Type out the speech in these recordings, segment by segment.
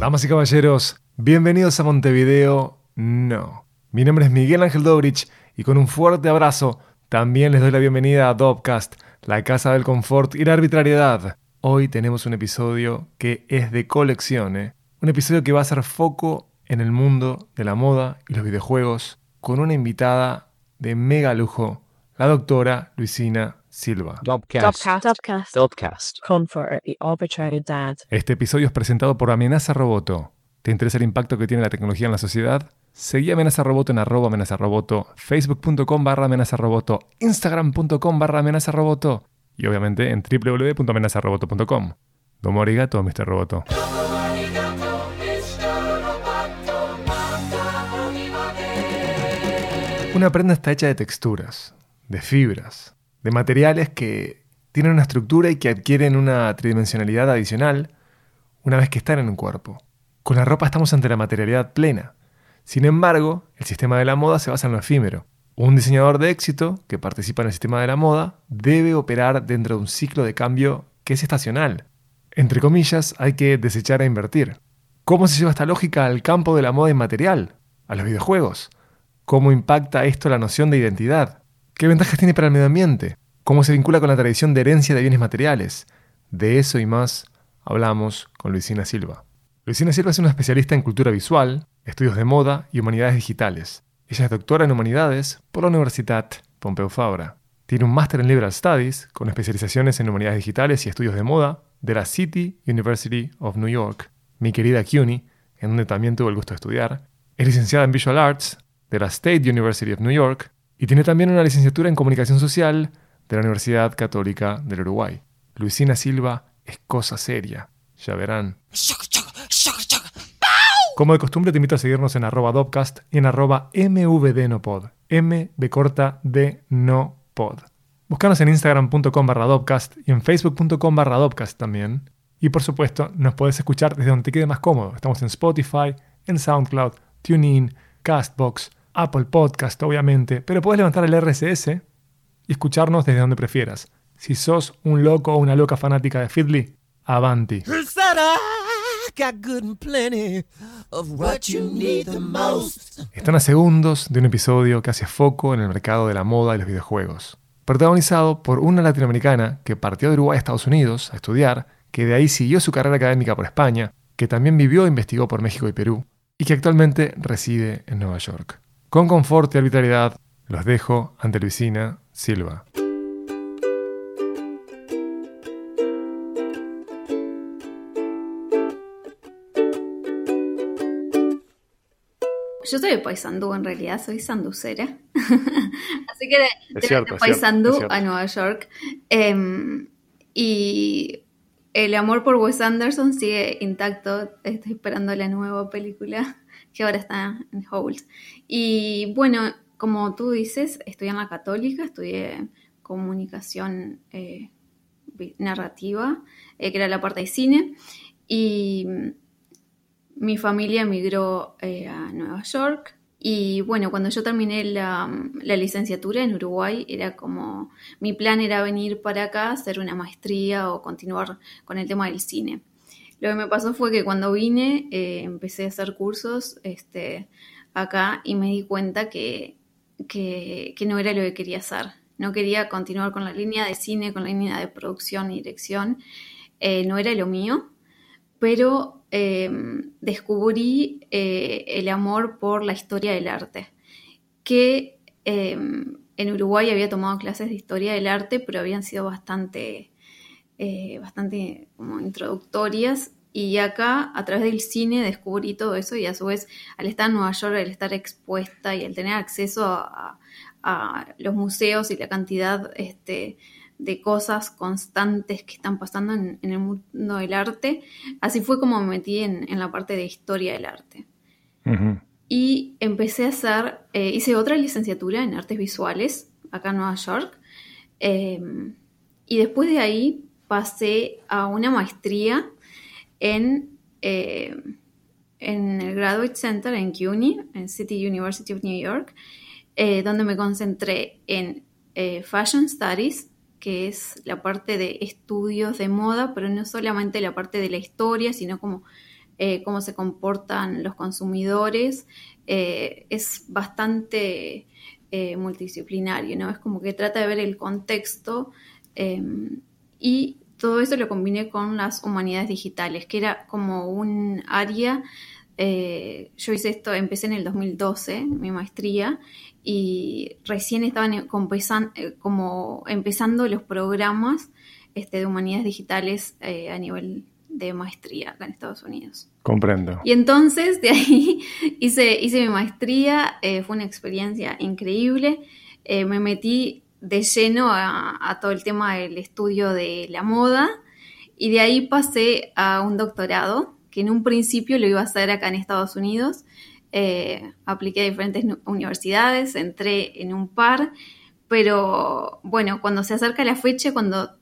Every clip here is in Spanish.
Damas y caballeros, bienvenidos a Montevideo. No. Mi nombre es Miguel Ángel Dobrich y con un fuerte abrazo también les doy la bienvenida a Dobcast, la casa del confort y la arbitrariedad. Hoy tenemos un episodio que es de colección, ¿eh? un episodio que va a hacer foco en el mundo de la moda y los videojuegos con una invitada de mega lujo, la doctora Luisina Silva. Este episodio es presentado por Amenaza Roboto. ¿Te interesa el impacto que tiene la tecnología en la sociedad? Seguí Amenaza Roboto en arroba amenaza roboto, facebook.com barra amenaza roboto, instagram.com barra amenaza roboto y obviamente en www.amenazaroboto.com. Domo arigato, Mr. Roboto. Una prenda está hecha de texturas, de fibras, de materiales que tienen una estructura y que adquieren una tridimensionalidad adicional una vez que están en un cuerpo. Con la ropa estamos ante la materialidad plena. Sin embargo, el sistema de la moda se basa en lo efímero. Un diseñador de éxito que participa en el sistema de la moda debe operar dentro de un ciclo de cambio que es estacional. Entre comillas, hay que desechar e invertir. ¿Cómo se lleva esta lógica al campo de la moda inmaterial? ¿A los videojuegos? ¿Cómo impacta esto la noción de identidad? ¿Qué ventajas tiene para el medio ambiente? ¿Cómo se vincula con la tradición de herencia de bienes materiales? De eso y más hablamos con Luisina Silva. Luisina Silva es una especialista en cultura visual, estudios de moda y humanidades digitales. Ella es doctora en humanidades por la Universidad Pompeu Fabra. Tiene un máster en Liberal Studies con especializaciones en humanidades digitales y estudios de moda de la City University of New York, mi querida CUNY, en donde también tuvo el gusto de estudiar. Es licenciada en Visual Arts de la State University of New York y tiene también una licenciatura en comunicación social de la Universidad Católica del Uruguay. Luisina Silva es cosa seria, ya verán. Como de costumbre, te invito a seguirnos en arroba Dopcast y en arroba mvdnopod. M de corta de no pod. Búscanos en instagram.com barra Dopcast y en facebook.com barra Dopcast también. Y por supuesto, nos puedes escuchar desde donde te quede más cómodo. Estamos en Spotify, en SoundCloud, TuneIn, Castbox, Apple Podcast, obviamente. Pero puedes levantar el RSS y escucharnos desde donde prefieras. Si sos un loco o una loca fanática de Feedly, avanti. Están a segundos de un episodio que hace foco en el mercado de la moda y los videojuegos. Protagonizado por una latinoamericana que partió de Uruguay a Estados Unidos a estudiar, que de ahí siguió su carrera académica por España, que también vivió e investigó por México y Perú, y que actualmente reside en Nueva York. Con confort y arbitrariedad, los dejo ante Luisina Silva. Yo soy de Paysandú, en realidad soy sanducera. Así que de, Paysandú a Nueva York. Em, y el amor por Wes Anderson sigue intacto. Estoy esperando la nueva película que ahora está en Hold. Y bueno, como tú dices, estudié en la católica, estudié comunicación eh, narrativa, eh, que era la parte de cine. Y mi familia emigró eh, a Nueva York y bueno, cuando yo terminé la, licenciatura en Uruguay, era como, mi plan era venir para acá, hacer una maestría o continuar con el tema del cine. Lo que me pasó fue que cuando vine, eh, empecé a hacer cursos este, acá y me di cuenta que, que, no era lo que quería hacer. No quería continuar con la línea de cine, con la línea de producción y dirección. Eh, no era lo mío, pero Em, descubrí eh, el amor por la historia del arte, que em, en Uruguay había tomado clases de historia del arte, pero habían sido bastante, eh, bastante como introductorias. Y acá, a través del cine, descubrí todo eso y a su vez, al estar en Nueva York, al estar expuesta y al tener acceso a, a los museos y la cantidad este, de cosas constantes que están pasando en, el mundo del arte. Así fue como me metí en, la parte de historia del arte. Y empecé a hacer, eh, hice otra licenciatura en artes visuales acá en Nueva York. Em, y después de ahí pasé a una maestría en, eh, en el Graduate Center en CUNY, en City University of New York, eh, donde me concentré en Fashion Studies que es la parte de estudios de moda, pero no solamente la parte de la historia, sino como eh, cómo se comportan los consumidores. Eh, es bastante eh, multidisciplinario, ¿no? Es como que trata de ver el contexto y todo eso lo combiné con las humanidades digitales, que era como un área yo hice esto, empecé en el 2012, mi maestría, y recién estaban eh, como empezando los programas este, de humanidades digitales eh, a nivel de maestría acá en Estados Unidos. Comprendo. Y entonces de ahí hice, hice mi maestría, eh, fue una experiencia increíble, me metí de lleno a, todo el tema del estudio de la moda. Y de ahí pasé a un doctorado que en un principio lo iba a hacer acá en Estados Unidos. Eh, apliqué a diferentes universidades, entré en un par, pero bueno, cuando se acerca la fecha, cuando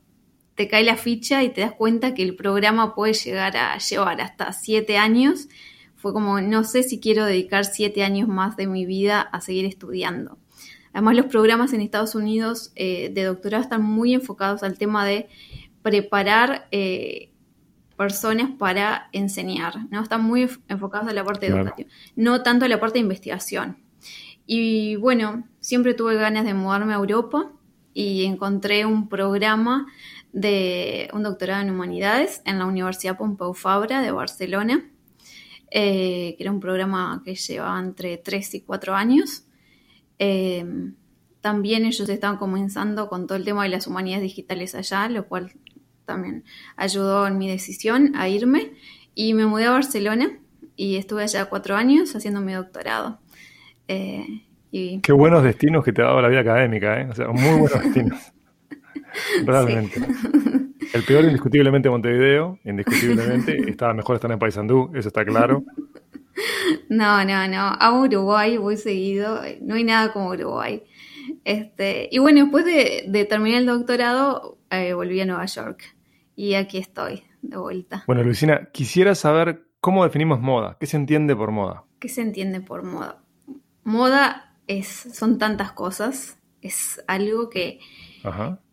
te cae la ficha y te das cuenta que el programa puede llegar a llevar hasta siete años, fue como, no sé si quiero dedicar siete años más de mi vida a seguir estudiando. Además, los programas en Estados Unidos eh, de doctorado están muy enfocados al tema de preparar eh, personas para enseñar, ¿no? Están muy enfocados en la parte educativa, no tanto en la parte de investigación. Y bueno, siempre tuve ganas de mudarme a Europa y encontré un programa de un doctorado en humanidades en la Universidad Pompeu Fabra de Barcelona, eh, que era un programa que llevaba entre 3 y 4 años. Eh, también ellos estaban comenzando con todo el tema de las humanidades digitales allá, lo cual también ayudó en mi decisión a irme y me mudé a Barcelona y estuve allá cuatro años haciendo mi doctorado. Eh, Qué buenos destinos que te ha dado la vida académica, ¿eh? O sea, muy buenos destinos. Realmente. El peor indiscutiblemente Montevideo, indiscutiblemente. Estaba mejor estar en Paysandú, eso está claro. No, no, no. A Uruguay voy seguido. No hay nada como Uruguay. Este, y bueno, después de, terminar el doctorado, eh, volví a Nueva York. Y aquí estoy, de vuelta. Bueno, Luisina, quisiera saber cómo definimos moda. ¿Qué se entiende por moda? ¿Qué se entiende por moda? Moda es, son tantas cosas. Es algo que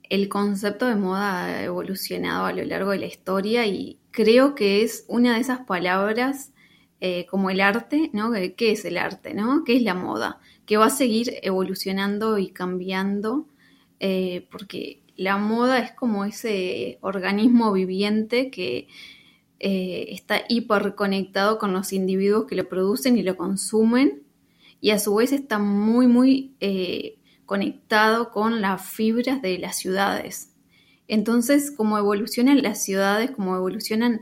el concepto de moda ha evolucionado a lo largo de la historia y creo que es una de esas palabras eh, como el arte, ¿no? ¿Qué es el arte, no? ¿Qué es la moda? Que va a seguir evolucionando y cambiando eh, porque la moda es como ese organismo viviente que eh, está hiperconectado con los individuos que lo producen y lo consumen y a su vez está muy, muy conectado con las fibras de las ciudades. Entonces, como evolucionan las ciudades, como evolucionan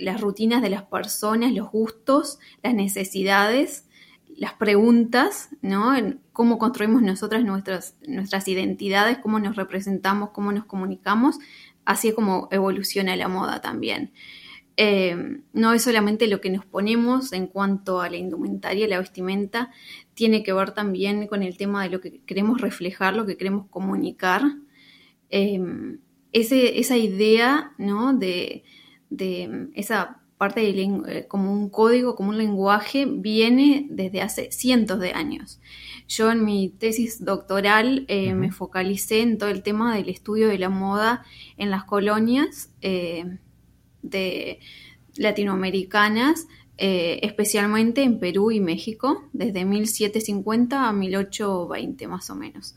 las rutinas de las personas, los gustos, las necesidades, las preguntas, ¿no? cómo construimos nosotras nuestras, nuestras identidades, cómo nos representamos, cómo nos comunicamos, así es como evoluciona la moda también. Eh, no es solamente lo que nos ponemos en cuanto a la indumentaria, la vestimenta, tiene que ver también con el tema de lo que queremos reflejar, lo que queremos comunicar. Eh, esa idea, ¿no? De, de esa parte de eh, como un código, como un lenguaje, viene desde hace cientos de años. Yo en mi tesis doctoral eh, me focalicé en todo el tema del estudio de la moda en las colonias eh, de latinoamericanas, especialmente en Perú y México, desde 1750 a 1820 más o menos.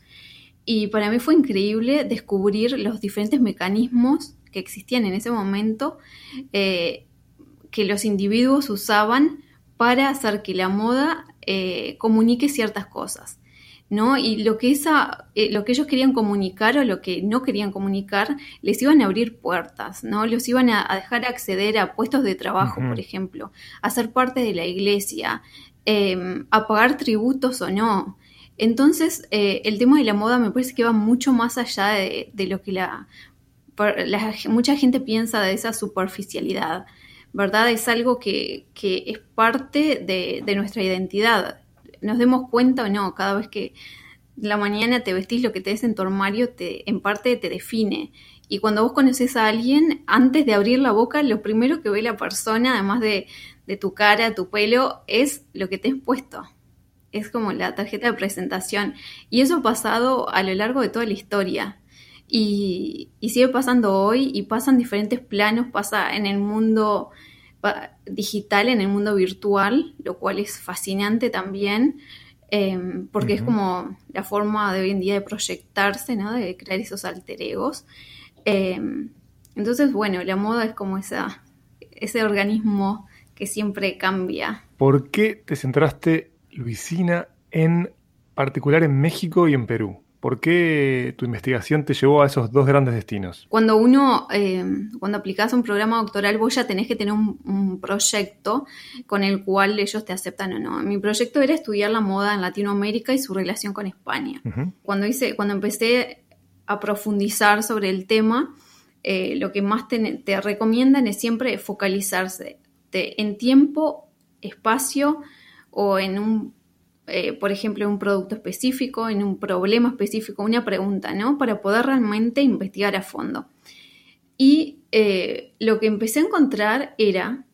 Y para mí fue increíble descubrir los diferentes mecanismos que existían en ese momento que los individuos usaban para hacer que la moda eh, comunique ciertas cosas. ¿no? Y lo que, esa, eh, lo que ellos querían comunicar o lo que no querían comunicar, les iban a abrir puertas, ¿no? Los iban a, dejar acceder a puestos de trabajo, por ejemplo, a ser parte de la iglesia, em, a pagar tributos o no. Entonces, eh, el tema de la moda me parece que va mucho más allá de, lo que la, mucha gente piensa de esa superficialidad. ¿verdad? Es algo que, es parte de, nuestra identidad. Nos demos cuenta o no, cada vez que la mañana te vestís, lo que te des en tu armario, te, en parte te define. Y cuando vos conoces a alguien, antes de abrir la boca, lo primero que ve la persona, además de, de tu cara, tu pelo, es lo que te has puesto. Es como la tarjeta de presentación. Y eso ha pasado a lo largo de toda la historia. Y, sigue pasando hoy y pasa en diferentes planos, pasa en el mundo digital, en el mundo virtual, lo cual es fascinante también, em, porque es como la forma de hoy en día de proyectarse, ¿no? de crear esos alter egos. Em, entonces, bueno, la moda es como esa, ese organismo que siempre cambia. ¿Por qué te centraste, Luisina, en particular en México y en Perú? ¿Por qué tu investigación te llevó a esos dos grandes destinos? Cuando uno, eh, cuando aplicas un programa doctoral, vos ya tenés que tener un, proyecto con el cual ellos te aceptan o no. Mi proyecto era estudiar la moda en Latinoamérica y su relación con España. Cuando hice, cuando empecé a profundizar sobre el tema, eh, lo que más te, recomiendan es siempre focalizarse en tiempo, espacio o en un eh, por ejemplo, un producto específico, en un problema específico, una pregunta, ¿no? Para poder realmente investigar a fondo. Y eh, lo que empecé a encontrar era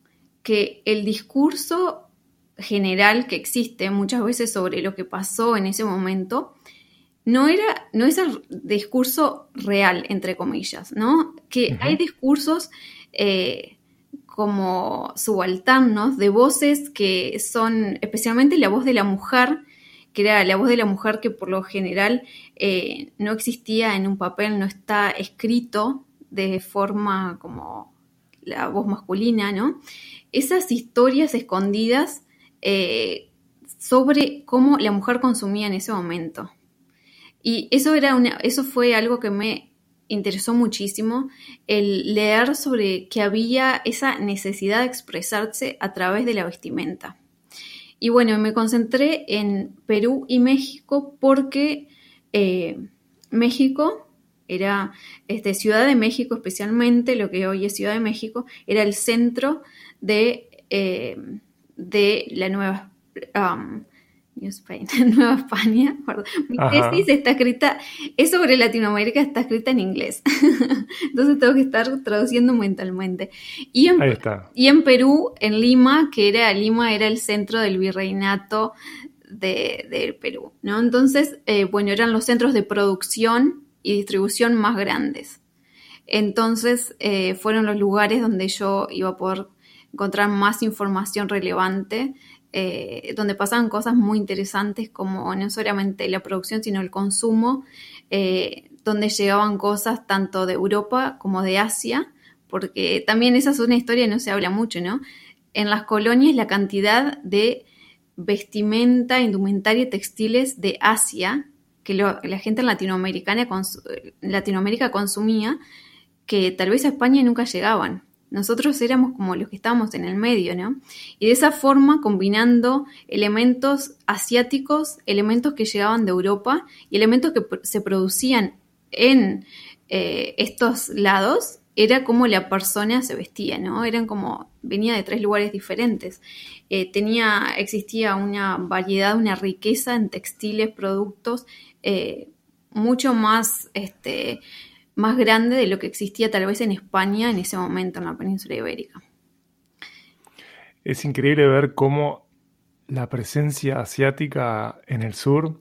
que el discurso general que existe muchas veces sobre lo que pasó en ese momento no era, no es el discurso real, entre comillas, ¿no? Que hay discursos eh, como subalternos de voces que son especialmente la voz de la mujer, que era la voz de la mujer que por lo general eh, no existía en un papel, no está escrito de forma como la voz masculina, ¿no? Esas historias escondidas eh, sobre cómo la mujer consumía en ese momento. Y eso, era una, eso fue algo que me interesó muchísimo el leer sobre que había esa necesidad de expresarse a través de la vestimenta. Y bueno, me concentré en Perú y México porque eh, México era, este, Ciudad de México especialmente, lo que hoy es Ciudad de México, era el centro de, eh, de la nueva Nueva España, Mi tesis está escrita, es sobre Latinoamérica, está escrita en inglés. Entonces tengo que estar traduciendo mentalmente. Y en, Y en Perú, en Lima, que era, Lima era el centro del virreinato del Perú, ¿no? Entonces, eh, bueno, eran los centros de producción y distribución más grandes. Entonces, eh, fueron los lugares donde yo iba a poder encontrar más información relevante eh, donde pasaban cosas muy interesantes como no solamente la producción, sino el consumo, eh, donde llegaban cosas tanto de Europa como de Asia, porque también esa es una historia que no se habla mucho, ¿no? En las colonias la cantidad de vestimenta, indumentaria y textiles de Asia que la gente en Latinoamericana, Latinoamérica consumía, que tal vez a España nunca llegaban. Nosotros éramos como los que estábamos en el medio, ¿no? Y de esa forma, combinando elementos asiáticos, elementos que llegaban de Europa y elementos que se producían en eh, estos lados, era como la persona se vestía, ¿no? Eran como, venía de tres lugares diferentes. Eh, tenía, existía una variedad, una riqueza en textiles, productos, eh, mucho más, este, más grande de lo que existía tal vez en España en ese momento, en la península ibérica. Es increíble ver cómo la presencia asiática en el sur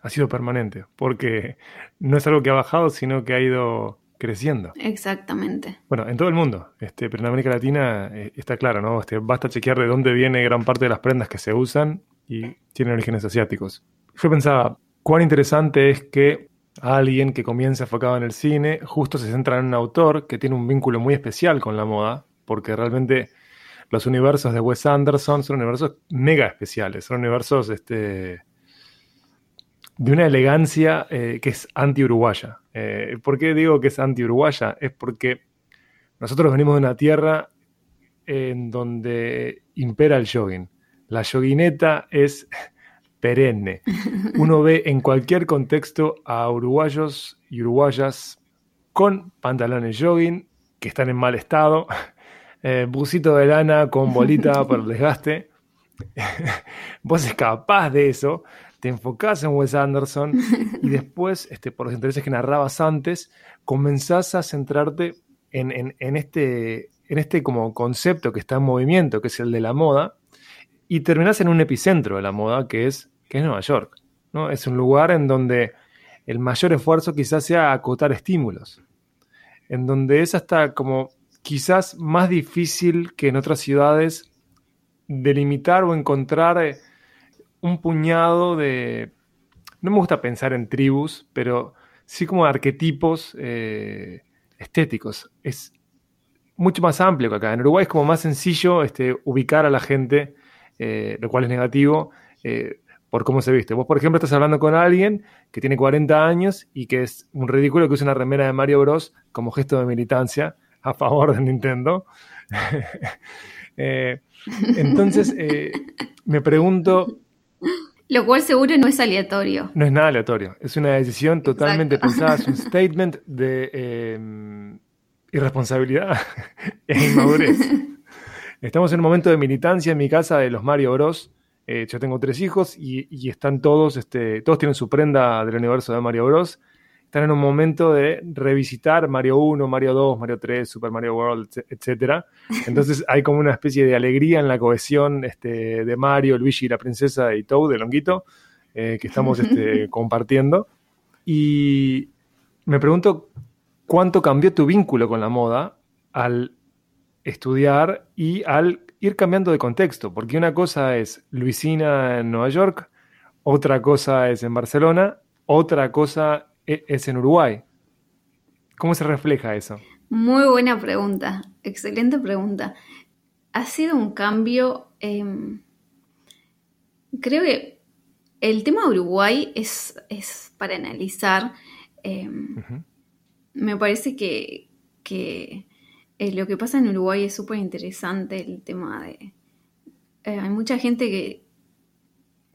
ha sido permanente, porque no es algo que ha bajado, sino que ha ido creciendo. Exactamente. Bueno, en todo el mundo, este, pero en América Latina eh, está claro, ¿no? Este, basta chequear de dónde viene gran parte de las prendas que se usan y tienen orígenes asiáticos. Yo pensaba, cuán interesante es que alguien que comienza enfocado en el cine, justo se centra en un autor que tiene un vínculo muy especial con la moda, porque realmente los universos de Wes Anderson son universos mega especiales, son universos este, de una elegancia eh, que es anti-uruguaya. Eh, ¿Por qué digo que es anti-uruguaya? Es porque nosotros venimos de una tierra en donde impera el jogging. La joguineta es perenne. Uno ve en cualquier contexto a uruguayos y uruguayas con pantalones jogging que están en mal estado, eh, busito de lana con bolita por el desgaste. Vos escapás de eso, te enfocás en Wes Anderson y después, este, por los intereses que narrabas antes, comenzás a centrarte en, este, en este como concepto que está en movimiento, que es el de la moda, y terminás en un epicentro de la moda que es, que es Nueva York. ¿no? Es un lugar en donde el mayor esfuerzo quizás sea acotar estímulos, en donde es hasta como quizás más difícil que en otras ciudades delimitar o encontrar eh, un puñado de... No me gusta pensar en tribus, pero sí como arquetipos eh, estéticos. Es mucho más amplio que acá. En Uruguay es como más sencillo este, ubicar a la gente, eh, lo cual es negativo, por cómo se viste. Vos, por ejemplo, estás hablando con alguien que tiene 40 años y que es un ridículo que usa una remera de Mario Bros como gesto de militancia a favor de Nintendo. Eh, entonces, eh, me pregunto... Lo cual seguro no es aleatorio. No es nada aleatorio. Es una decisión totalmente pensada, es un statement de eh, irresponsabilidad e inmadurez. Estamos en un momento de militancia en mi casa de los Mario Bros. Yo tengo tres hijos y, y, están todos, este, todos tienen su prenda del universo de Mario Bros están en un momento de revisitar Mario 1, Mario 2, Mario 3, Super Mario World, etc. Entonces hay como una especie de alegría en la cohesión este, de Mario, Luigi, la princesa y Toad, de Longuito, eh, que estamos este, compartiendo. Y me pregunto cuánto cambió tu vínculo con la moda al estudiar y al ir cambiando de contexto, porque una cosa es Luisina en Nueva York, otra cosa es en Barcelona, otra cosa e, es en Uruguay. ¿Cómo se refleja eso? Muy buena pregunta, excelente pregunta. Ha sido un cambio, em, creo que el tema de Uruguay es, es para analizar. Em, me parece que, eh, lo que pasa en Uruguay es súper interesante, el tema de... Eh, hay mucha gente que,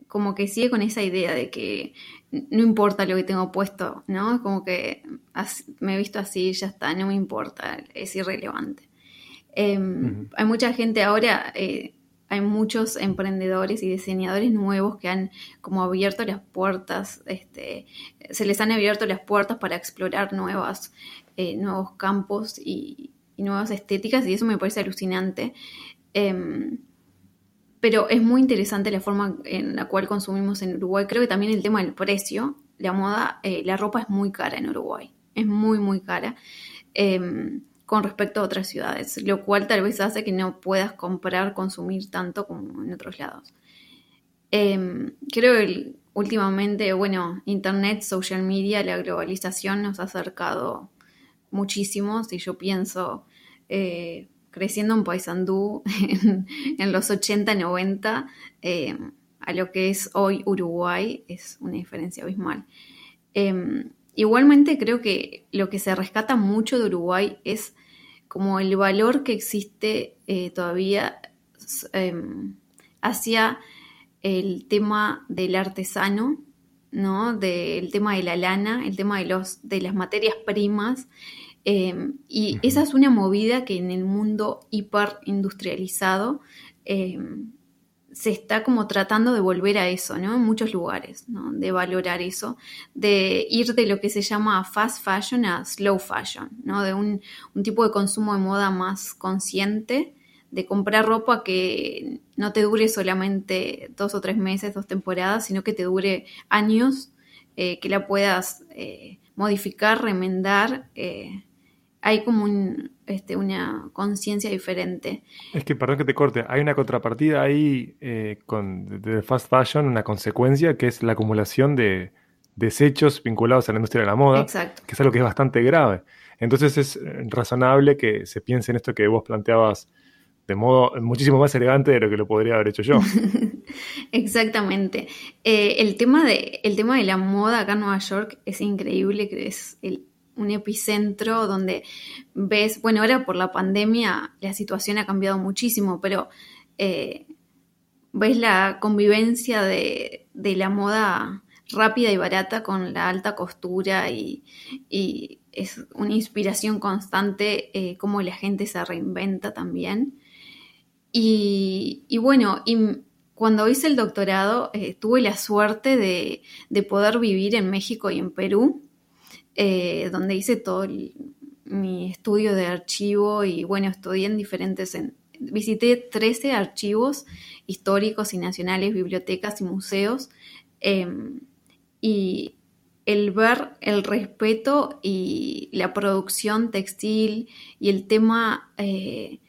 como que sigue con esa idea de que no importa lo que tengo puesto, ¿no? Como que me he visto así, ya está, no me importa, es irrelevante. Em, hay mucha gente ahora, eh, hay muchos emprendedores y diseñadores nuevos que han como abierto las puertas, este, se les han abierto las puertas para explorar nuevas, eh, nuevos campos y, nuevas estéticas y eso me parece alucinante. Em, pero es muy interesante la forma en la cual consumimos en Uruguay. Creo que también el tema del precio, la moda, eh, la ropa es muy cara en Uruguay, es muy, muy cara em, con respecto a otras ciudades, lo cual tal vez hace que no puedas comprar, consumir tanto como en otros lados. Em, creo que últimamente, bueno, Internet, social media, la globalización nos ha acercado muchísimo, si yo pienso... Eh, creciendo en Paysandú en, los 80, 90, eh, a lo que es hoy Uruguay, es una diferencia abismal. Em, igualmente creo que lo que se rescata mucho de Uruguay es como el valor que existe eh, todavía em, hacia el tema del artesano, ¿no? Del tema de la lana, el tema de, los, de las materias primas Em, y esa es una movida que en el mundo hiperindustrializado eh, se está como tratando de volver a eso, ¿no? En muchos lugares, ¿no? De valorar eso, de ir de lo que se llama fast fashion a slow fashion, ¿no? De un, un tipo de consumo de moda más consciente, de comprar ropa que no te dure solamente dos o tres meses, dos temporadas, sino que te dure años, eh, que la puedas eh, modificar, remendar, eh, hay como este, una conciencia diferente. Es que, perdón que te corte, hay una contrapartida ahí eh, con de fast fashion, una consecuencia que es la acumulación de desechos vinculados a la industria de la moda, que es algo que es bastante grave. Entonces es eh, razonable que se piense en esto que vos planteabas de modo muchísimo más elegante de lo que lo podría haber hecho yo. Exactamente. Eh, el, tema de, el tema de la moda acá en Nueva York es increíble, que es el un epicentro donde ves, bueno, ahora por la pandemia la situación ha cambiado muchísimo, pero eh, ves la convivencia de, la moda rápida y barata con la alta costura y, es una inspiración constante eh, cómo la gente se reinventa también. Y, bueno, y cuando hice el doctorado eh, tuve la suerte de, de, poder vivir en México y en Perú eh, donde hice todo mi estudio de archivo y bueno, estudié en diferentes, visité 13 archivos históricos y nacionales, bibliotecas y museos. Em, y el ver el respeto y la producción textil y el tema, eh,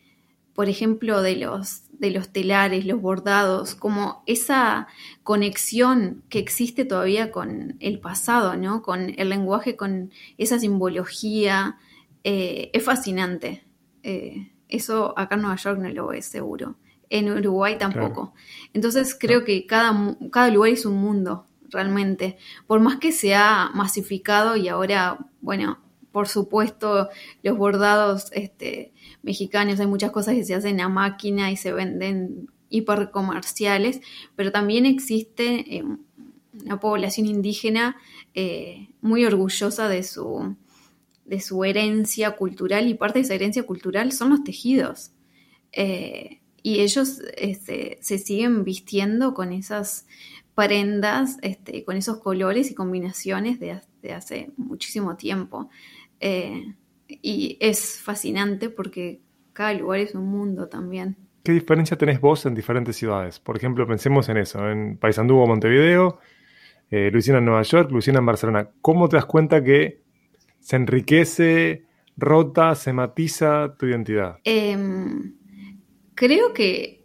por ejemplo, de los, de los telares, los bordados, como esa conexión que existe todavía con el pasado, ¿no? Con el lenguaje, con esa simbología, eh, es fascinante. Eh, eso acá en Nueva York no lo es seguro. En Uruguay tampoco. Entonces creo que cada, cada lugar es un mundo realmente. Por más que se ha masificado y ahora, bueno, por supuesto, los bordados este, mexicanos, hay muchas cosas que se hacen a máquina y se venden hipercomerciales, pero también existe eh, una población indígena eh, muy orgullosa de su, de su herencia cultural y parte de esa herencia cultural son los tejidos. Eh, y ellos este, se siguen vistiendo con esas prendas este, con esos colores y combinaciones de, hace muchísimo tiempo. Y es fascinante porque cada lugar es un mundo también. ¿Qué diferencia tenés vos en diferentes ciudades? Por ejemplo, pensemos en eso, en Paysandú o Montevideo, eh, Luisiana en Nueva York, Luisiana en Barcelona. ¿Cómo te das cuenta que se enriquece, rota, se matiza tu identidad? Em, creo que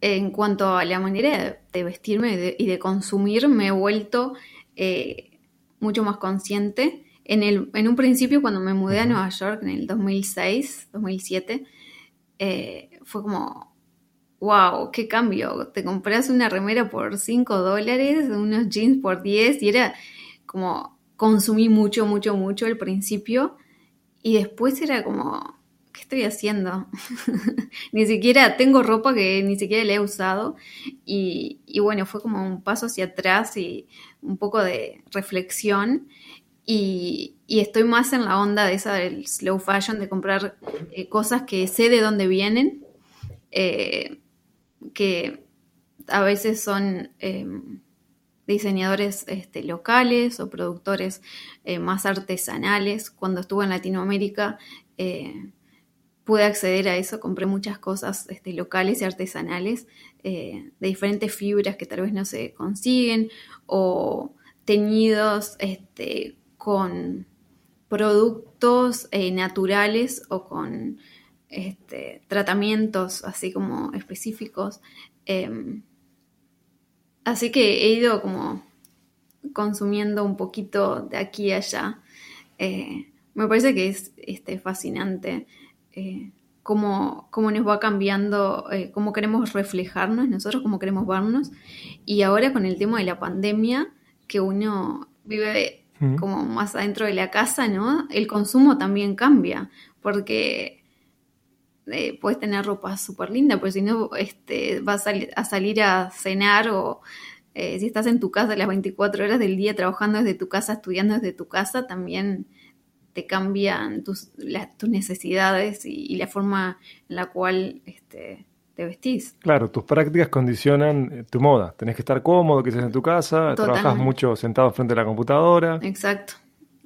en cuanto a la manera de vestirme y de, consumir, me he vuelto eh, mucho más consciente. En, el, en un principio, cuando me mudé a Nueva York en el 2006, 2007, eh, fue como, wow, qué cambio. Te compras una remera por 5 dólares, unos jeans por 10 y era como, consumí mucho, mucho, mucho al principio y después era como, ¿qué estoy haciendo? ni siquiera tengo ropa que ni siquiera le he usado y, bueno, fue como un paso hacia atrás y un poco de reflexión y, estoy más en la onda de esa del slow fashion, de comprar eh, cosas que sé de dónde vienen, eh, que a veces son em, diseñadores este, locales o productores eh, más artesanales. Cuando estuve en Latinoamérica, pude acceder a eso, compré muchas cosas este, locales y artesanales de diferentes fibras que tal vez no se consiguen o teñidos este, con productos eh, naturales o con este, tratamientos así como específicos. Em, así que he ido como consumiendo un poquito de aquí y allá. Eh, me parece que es este, fascinante eh, cómo, nos va cambiando, cómo queremos reflejarnos nosotros, cómo queremos vernos. Y ahora con el tema de la pandemia, que uno vive como más adentro de la casa, ¿no? El consumo también cambia, porque eh, puedes tener ropa súper linda, pero si no este, vas a, salir a cenar o si estás en tu casa las 24 horas del día trabajando desde tu casa, estudiando desde tu casa, también te cambian tus, necesidades y, la forma en la cual este, te vestís. Claro, tus prácticas condicionan eh, tu moda. Tenés que estar cómodo, que estés en tu casa, trabajas mucho sentado frente a la computadora. Exacto,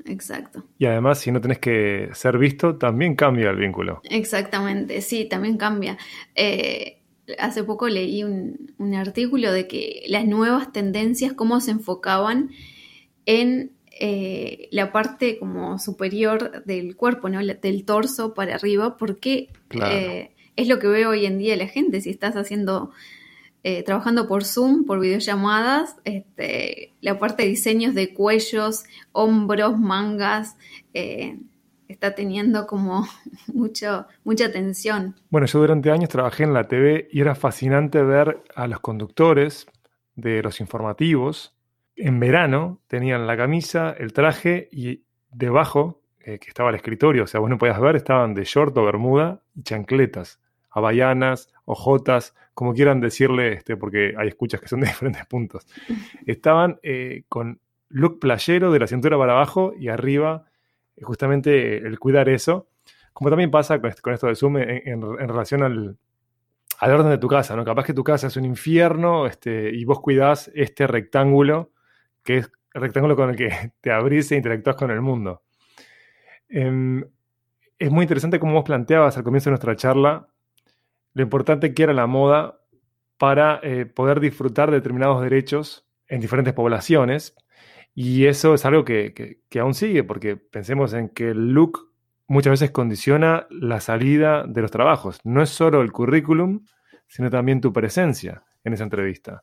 exacto. Y además, si no tenés que ser visto, también cambia el vínculo. Exactamente, sí, también cambia. Eh, hace poco leí un, un artículo de que las nuevas tendencias, cómo se enfocaban en eh, la parte como superior del cuerpo, ¿no? del torso para arriba, porque eh, es lo que veo hoy en día la gente. Si estás haciendo, eh, trabajando por Zoom, por videollamadas, este, la parte de diseños de cuellos, hombros, mangas, está teniendo como mucho, mucha atención. Bueno, yo durante años trabajé en la TV y era fascinante ver a los conductores de los informativos en verano tenían la camisa, el traje y debajo, eh, que estaba el escritorio, o sea, vos no podías ver, estaban de short o bermuda y chancletas, havaianas, ojotas, como quieran decirle, este, porque hay escuchas que son de diferentes puntos. Estaban eh, con look playero de la cintura para abajo y arriba, eh, justamente el cuidar eso. Como también pasa con, esto de Zoom en, relación al, orden de tu casa, ¿no? Capaz que tu casa es un infierno este, y vos cuidás este rectángulo que es el rectángulo con el que te abrís e interactúas con el mundo. Em, es muy interesante cómo vos planteabas al comienzo de nuestra charla lo importante que era la moda para eh, poder disfrutar de determinados derechos en diferentes poblaciones Y eso es algo que, aún sigue, porque pensemos en que el look muchas veces condiciona la salida de los trabajos. No es solo el currículum, sino también tu presencia en esa entrevista.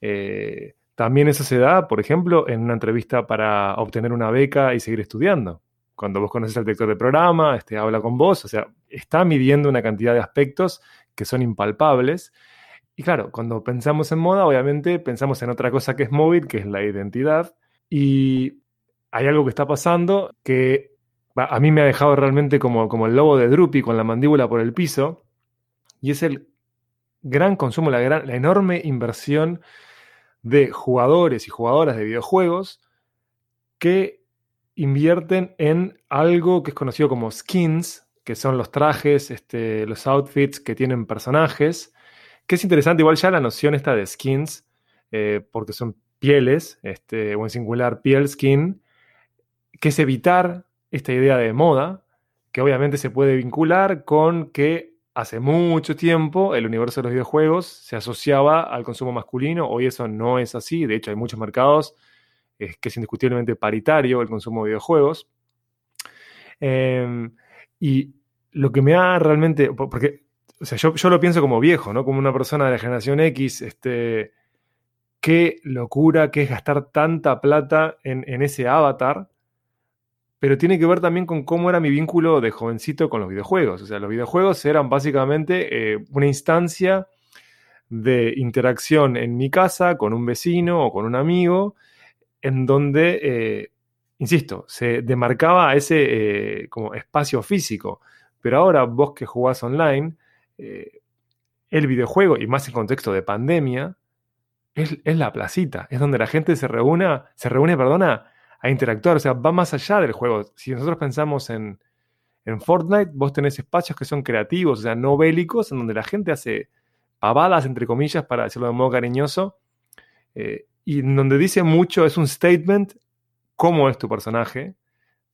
Eh, también eso se da, por ejemplo, en una entrevista para obtener una beca y seguir estudiando. Cuando vos conoces al director del programa, este, habla con vos, o sea, está midiendo una cantidad de aspectos que son impalpables. Y claro, cuando pensamos en moda, obviamente pensamos en otra cosa que es móvil, que es la identidad. Y hay algo que está pasando que a mí me ha dejado realmente como, como el lobo de Drupi con la mandíbula por el piso. Y es el gran consumo, la, gran, la enorme inversión de jugadores y jugadoras de videojuegos que invierten en algo que es conocido como skins, que son los trajes, este, los outfits que tienen personajes, que es interesante igual ya la noción esta de skins, eh, porque son pieles, este, o en singular piel skin, que es evitar esta idea de moda, que obviamente se puede vincular con que hace mucho tiempo el universo de los videojuegos se asociaba al consumo masculino, hoy eso no es así, de hecho hay muchos mercados es que es indiscutiblemente paritario el consumo de videojuegos. Em, y lo que me ha realmente, porque o sea, yo, lo pienso como viejo, ¿no? Como una persona de la generación X, este, qué locura que es gastar tanta plata en ese avatar pero tiene que ver también con cómo era mi vínculo de jovencito con los videojuegos. O sea, los videojuegos eran básicamente eh, una instancia de interacción en mi casa con un vecino o con un amigo, en donde, eh, insisto, se demarcaba ese eh, como espacio físico. Pero ahora vos que jugás online, el videojuego, y más en contexto de pandemia, es, es, la placita, es donde la gente se reúne, se reúne, perdona, a interactuar, o sea, va más allá del juego. Si nosotros pensamos en, Fortnite, vos tenés espacios que son creativos, o sea, no bélicos, en donde la gente hace pavadas, entre comillas, para decirlo de modo cariñoso, eh, y en donde dice mucho, es un statement, cómo es tu personaje,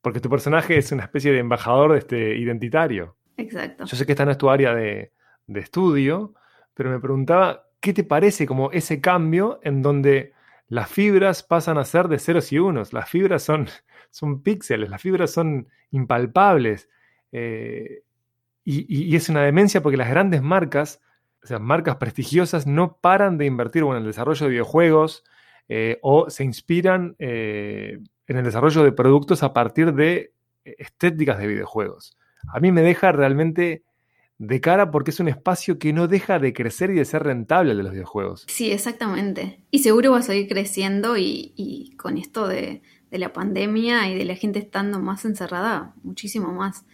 porque tu personaje es una especie de embajador este, identitario. Exacto. Yo sé que está en tu área de, de estudio, pero me preguntaba, ¿qué te parece como ese cambio en donde las fibras pasan a ser de ceros y unos, las fibras son, son píxeles, las fibras son impalpables. Eh, y, es una demencia porque las grandes marcas, o sea, marcas prestigiosas, no paran de invertir en el desarrollo de videojuegos eh, o se inspiran eh, en el desarrollo de productos a partir de estéticas de videojuegos. A mí me deja realmente de cara porque es un espacio que no deja de crecer y de ser rentable el de los videojuegos. Sí, exactamente. Y seguro va a seguir creciendo y, con esto de, la pandemia y de la gente estando más encerrada, muchísimo más.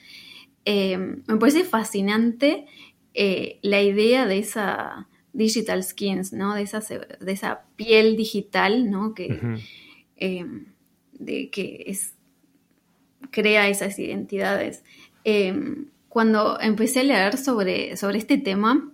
Eh, me parece fascinante eh, la idea de esa digital skins, ¿no? De esa, de esa piel digital, ¿no? Que, eh, de, que es, crea esas identidades cuando empecé a leer sobre, sobre este tema,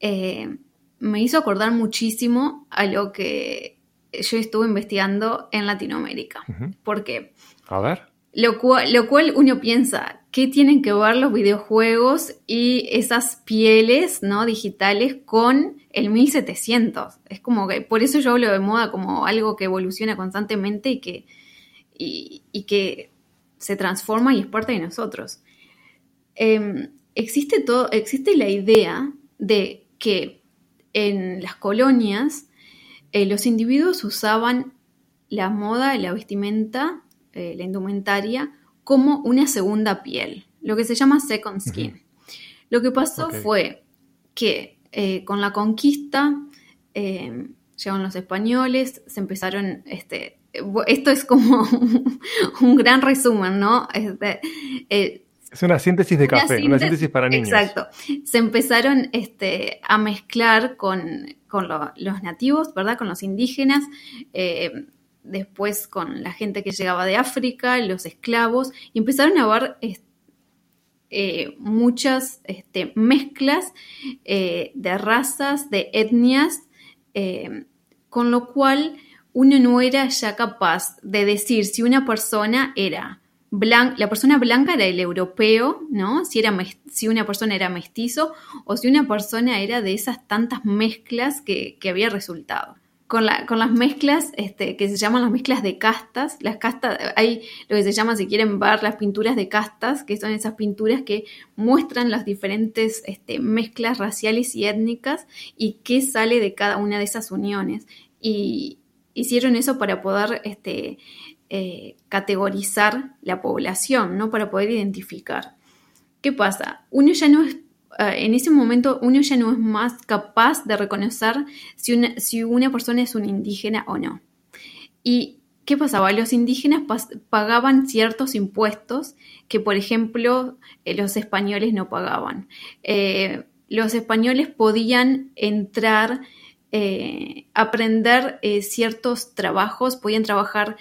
eh, me hizo acordar muchísimo a lo que yo estuve investigando en Latinoamérica. ¿Por qué? A ver. Lo cual, lo cual uno piensa, ¿qué tienen que ver los videojuegos y esas pieles ¿no? digitales con el 1700? Es como que, por eso yo hablo de moda como algo que evoluciona constantemente y que, y que se transforma y es parte de nosotros. Em, existe, todo, existe la idea de que en las colonias eh, los individuos usaban la moda, la vestimenta, eh, la indumentaria como una segunda piel, lo que se llama second skin. Lo que pasó fue que eh, con la conquista em, llegaron los españoles, se empezaron, este, esto es como un gran resumen, ¿no? Este, es una síntesis de café, una síntesis, para niños. Exacto. Se empezaron este, a mezclar con, los nativos, ¿verdad? Con los indígenas, eh, después con la gente que llegaba de África, los esclavos, y empezaron a haber eh, muchas este, mezclas eh, de razas, de etnias, con lo cual uno no era ya capaz de decir si una persona era la persona blanca era el europeo, ¿no? Si, era si una persona era mestizo o si una persona era de esas tantas mezclas que, había resultado. con, la, con las mezclas este, que se llaman las mezclas de castas. Las castas, hay lo que se llama, si quieren ver, las pinturas de castas, que son esas pinturas que muestran las diferentes este, mezclas raciales y étnicas y qué sale de cada una de esas uniones. Y hicieron eso para poder este, eh, categorizar la población, ¿no? Para poder identificar. ¿Qué pasa? Uno ya no es Ah, en ese momento uno ya no es más capaz de reconocer si una, si una persona es un indígena o no. ¿Y qué pasaba? Los indígenas pagaban ciertos impuestos que, por ejemplo, eh, los españoles no pagaban. Eh, los españoles podían entrar, eh, aprender ciertos trabajos, podían trabajar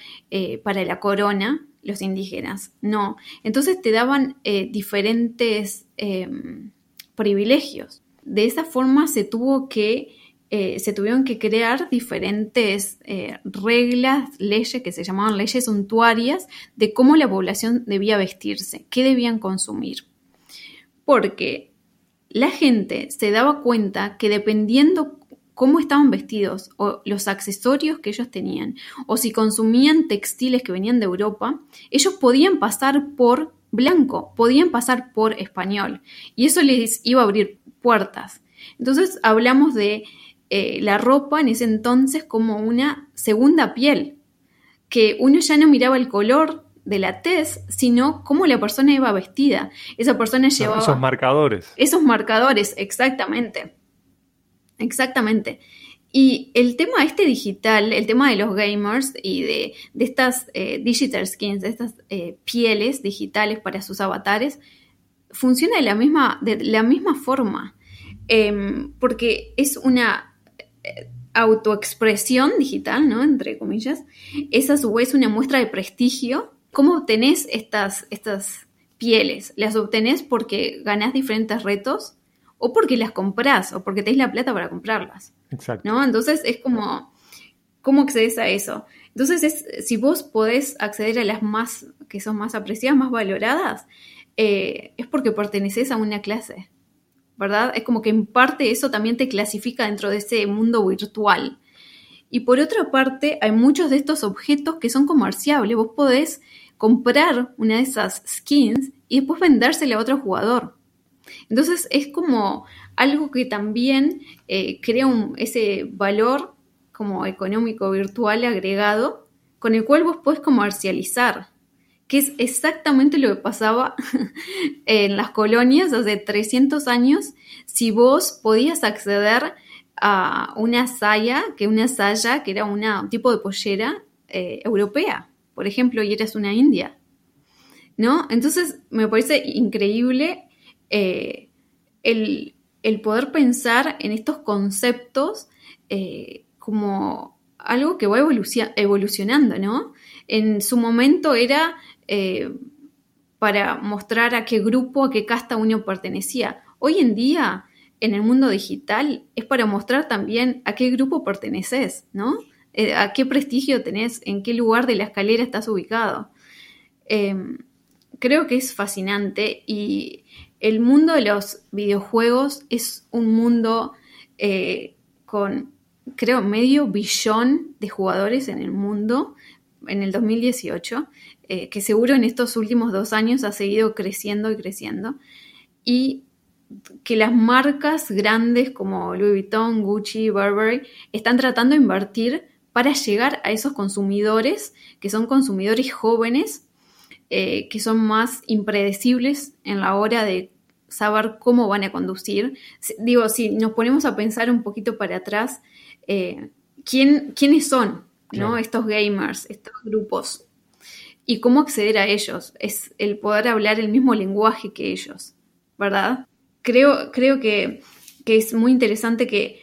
para la corona, los indígenas, no. Entonces te daban diferentes em, privilegios. De esa forma se tuvo que eh, se tuvieron que crear diferentes eh, reglas, leyes que se llamaban leyes suntuarias de cómo la población debía vestirse, qué debían consumir. Porque la gente se daba cuenta que dependiendo cómo estaban vestidos o los accesorios que ellos tenían o si consumían textiles que venían de Europa, ellos podían pasar por blanco, podían pasar por español y eso les iba a abrir puertas. Entonces hablamos de eh, la ropa en ese entonces como una segunda piel, que uno ya no miraba el color de la tez, sino cómo la persona iba vestida. Esa persona llevaba... Esos marcadores. Esos marcadores, exactamente. Exactamente. Y el tema este digital, el tema de los gamers y de, estas eh, digital skins, de estas eh, pieles digitales para sus avatares, funciona de la misma, de la misma forma. Em, porque es una eh, autoexpresión digital, ¿no? Entre comillas. Es a su vez una muestra de prestigio. ¿Cómo obtenés estas, estas pieles? Las obtenés porque ganás diferentes retos o porque las compras o porque tenés la plata para comprarlas. Exacto. ¿No? Entonces es como, ¿cómo accedes a eso? Entonces, es, si vos podés acceder a las más, que son más apreciadas, más valoradas, eh, es porque perteneces a una clase, ¿verdad? Es como que en parte eso también te clasifica dentro de ese mundo virtual. Y por otra parte, hay muchos de estos objetos que son comerciables. Vos podés comprar una de esas skins y después vendérsela a otro jugador. Entonces es como algo que también eh, crea ese valor como económico virtual agregado con el cual vos podés comercializar, que es exactamente lo que pasaba en las colonias hace 300 años, si vos podías acceder a una saya, que una saya, que era un tipo de pollera eh, europea, por ejemplo, y eras una india, ¿no? Entonces me parece increíble eh, el, poder pensar en estos conceptos eh, como algo que va evolucionando, ¿no? En su momento era eh, para mostrar a qué grupo, a qué casta uno pertenecía. Hoy en día, en el mundo digital, es para mostrar también a qué grupo perteneces, ¿no? a qué prestigio tenés, en qué lugar de la escalera estás ubicado. creo que es fascinante y el mundo de los videojuegos es un mundo eh, con, creo, medio billón de jugadores en el mundo en el 2018, eh, que seguro en estos últimos dos años ha seguido creciendo y creciendo. Y que las marcas grandes como Louis Vuitton, Gucci, Burberry están tratando de invertir para llegar a esos consumidores, que son consumidores jóvenes, eh, que son más impredecibles en la hora de saber cómo van a conducir. Digo, si nos ponemos a pensar un poquito para atrás, eh, ¿quién, ¿quiénes son ¿no? estos gamers, estos grupos? Y cómo acceder a ellos. Es el poder hablar el mismo lenguaje que ellos, ¿verdad? Creo, creo que, es muy interesante que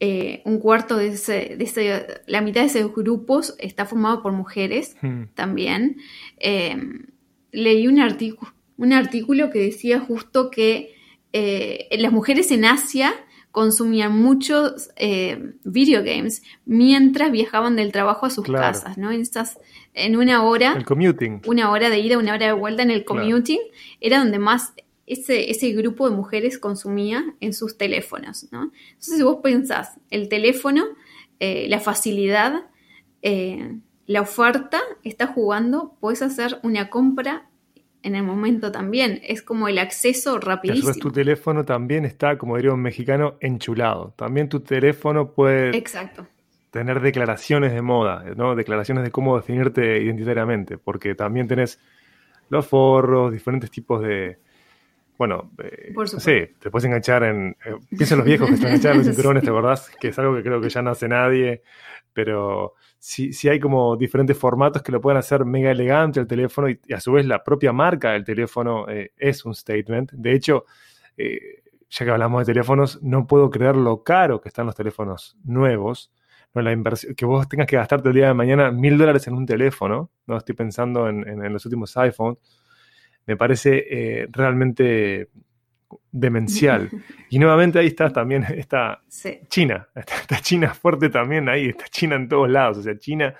eh, un cuarto de, ese, de la mitad de esos grupos está formado por mujeres hmm. también. Eh, leí un artículo, un artículo que decía justo que eh, las mujeres en Asia consumían muchos eh, videogames mientras viajaban del trabajo a sus casas, ¿no? En, estas, en una hora, el commuting. una hora de ida, una hora de vuelta en el commuting, era donde más ese, ese grupo de mujeres consumía en sus teléfonos, ¿no? Entonces, si vos pensás, el teléfono la facilidad, la oferta está jugando, puedes hacer una compra en el momento también. Es como el acceso rapidísimo. tu teléfono también está, como diría un mexicano, enchulado. También tu teléfono puede Exacto. tener declaraciones de moda, ¿no? Declaraciones de cómo definirte identitariamente, porque también tenés los forros, diferentes tipos de... Bueno, eh, sí, te puedes enganchar en... Eh, piensa en los viejos que están enganchados en los cinturones, ¿te acordás? Que es algo que creo que ya no hace nadie, pero si, hay como diferentes formatos que lo pueden hacer mega elegante el teléfono y, a su vez la propia marca del teléfono eh, es un statement. De hecho, eh, ya que hablamos de teléfonos, no puedo creer lo caro que están los teléfonos nuevos. ¿no? La inversión, que vos tengas que gastarte el día de mañana mil dólares en un teléfono, no estoy pensando en, los últimos iPhones, me parece eh, realmente demencial. Y nuevamente ahí está también está China, está, China fuerte también ahí, está China en todos lados, o sea, China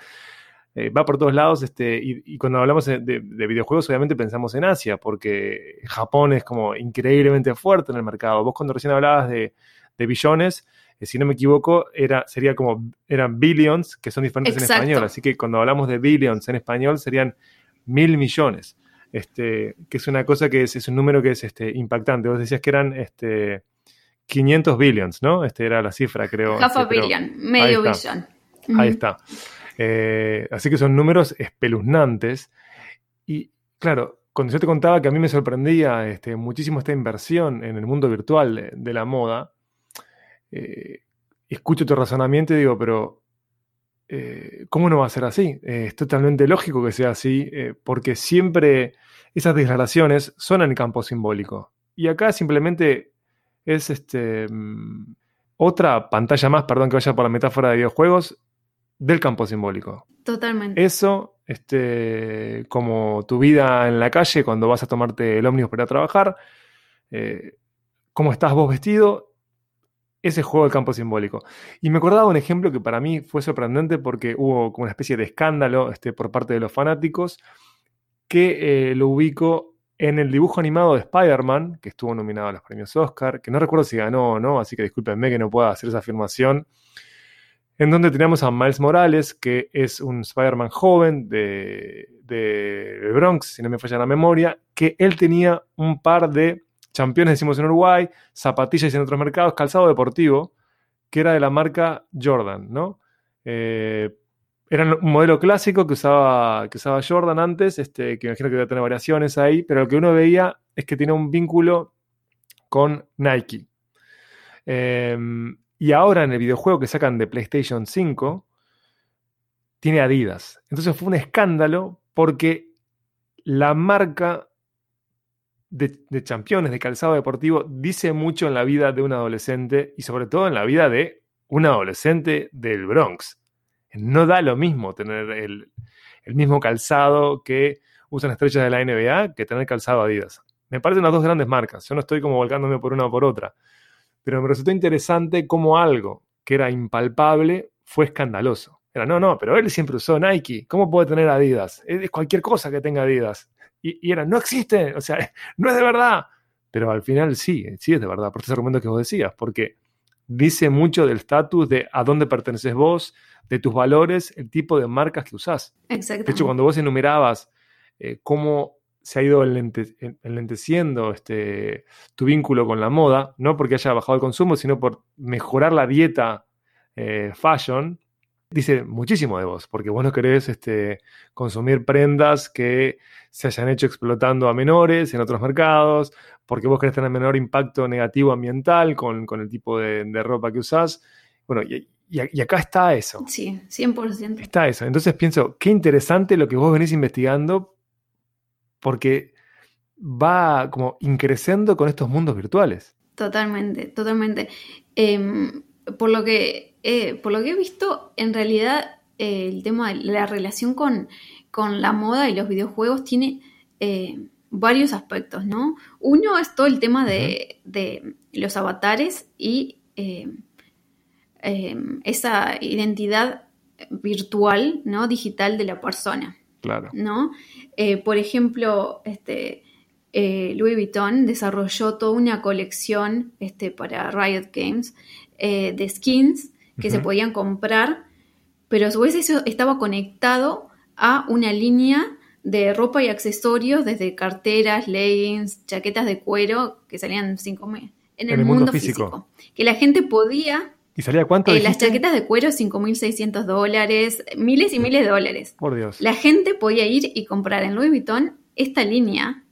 eh, va por todos lados este, y, cuando hablamos de, videojuegos obviamente pensamos en Asia, porque Japón es como increíblemente fuerte en el mercado. Vos cuando recién hablabas de, billones, eh, si no me equivoco, era, sería como, eran billions, que son diferentes en español, así que cuando hablamos de billions en español serían mil millones. Este, que es una cosa que es, un número que es este, impactante. Vos decías que eran este, 500 billions, ¿no? Este era la cifra, creo. Half a billion, medio billón. Ahí está. Eh, así que son números espeluznantes. Y claro, cuando yo te contaba que a mí me sorprendía este, muchísimo esta inversión en el mundo virtual de, la moda, eh, escucho tu razonamiento y digo, pero eh, ¿cómo no va a ser así? es totalmente lógico que sea así, porque siempre esas declaraciones son en el campo simbólico. Y acá simplemente es este, mm, otra pantalla más, perdón que vaya por la metáfora de videojuegos, del campo simbólico. Totalmente. Eso, este, como tu vida en la calle cuando vas a tomarte el ómnibus para trabajar, eh, cómo estás vos vestido, ese juego del campo simbólico. Y me acordaba un ejemplo que para mí fue sorprendente porque hubo como una especie de escándalo este, por parte de los fanáticos que eh, lo ubico en el dibujo animado de Spider-Man, que estuvo nominado a los premios Oscar, que no recuerdo si ganó o no, así que discúlpenme que no pueda hacer esa afirmación, en donde tenemos a Miles Morales, que es un Spider-Man joven de, de, Bronx, si no me falla la memoria, que él tenía un par de championes, decimos en Uruguay, zapatillas en otros mercados, calzado deportivo, que era de la marca Jordan, ¿no? Eh, era un modelo clásico que usaba, que usaba Jordan antes, este, que imagino que a tener variaciones ahí, pero lo que uno veía es que tenía un vínculo con Nike. Em, y ahora en el videojuego que sacan de PlayStation 5, tiene Adidas. Entonces fue un escándalo porque la marca de, de de calzado deportivo dice mucho en la vida de un adolescente y sobre todo en la vida de un adolescente del Bronx. No da lo mismo tener el, mismo calzado que usan estrellas de la NBA que tener calzado Adidas. Me parecen las dos grandes marcas. Yo no estoy como volcándome por una o por otra. Pero me resultó interesante cómo algo que era impalpable fue escandaloso. Era, no, no, pero él siempre usó Nike. ¿Cómo puede tener Adidas? Es cualquier cosa que tenga Adidas. Y, era, no existe. O sea, no es de verdad. Pero al final sí, sí es de verdad, por ese argumento que vos decías. Porque dice mucho del estatus de a dónde perteneces vos, de tus valores, el tipo de marcas que usás. Exacto. De hecho, cuando vos enumerabas eh, cómo se ha ido enlenteciendo este, tu vínculo con la moda, no porque haya bajado el consumo, sino por mejorar la dieta eh, fashion, dice muchísimo de vos, porque vos no querés este, consumir prendas que se hayan hecho explotando a menores en otros mercados, porque vos querés tener menor impacto negativo ambiental con, el tipo de, de, ropa que usás. Bueno, y, y, acá está eso. Sí, 100%. Está eso. Entonces pienso, qué interesante lo que vos venís investigando, porque va como increciendo con estos mundos virtuales. Totalmente, totalmente. Em, por, lo que, eh, por lo que he visto, en realidad eh, el tema de la relación con, con, la moda y los videojuegos tiene eh, varios aspectos, ¿no? Uno es todo el tema de, de los avatares y esa identidad virtual, ¿no? Digital de la persona. Claro. ¿no? Por ejemplo, este, eh, Louis Vuitton desarrolló toda una colección este, para Riot Games eh, de skins que se podían comprar, pero a su vez eso estaba conectado a una línea de ropa y accesorios, desde carteras, leggings, chaquetas de cuero, que salían 5 mil en, el, mundo, físico. Que la gente podía... ¿Y salía cuánto? Eh, las chaquetas de cuero, 5.600 dólares, miles y miles de dólares. Por Dios. La gente podía ir y comprar en Louis Vuitton esta línea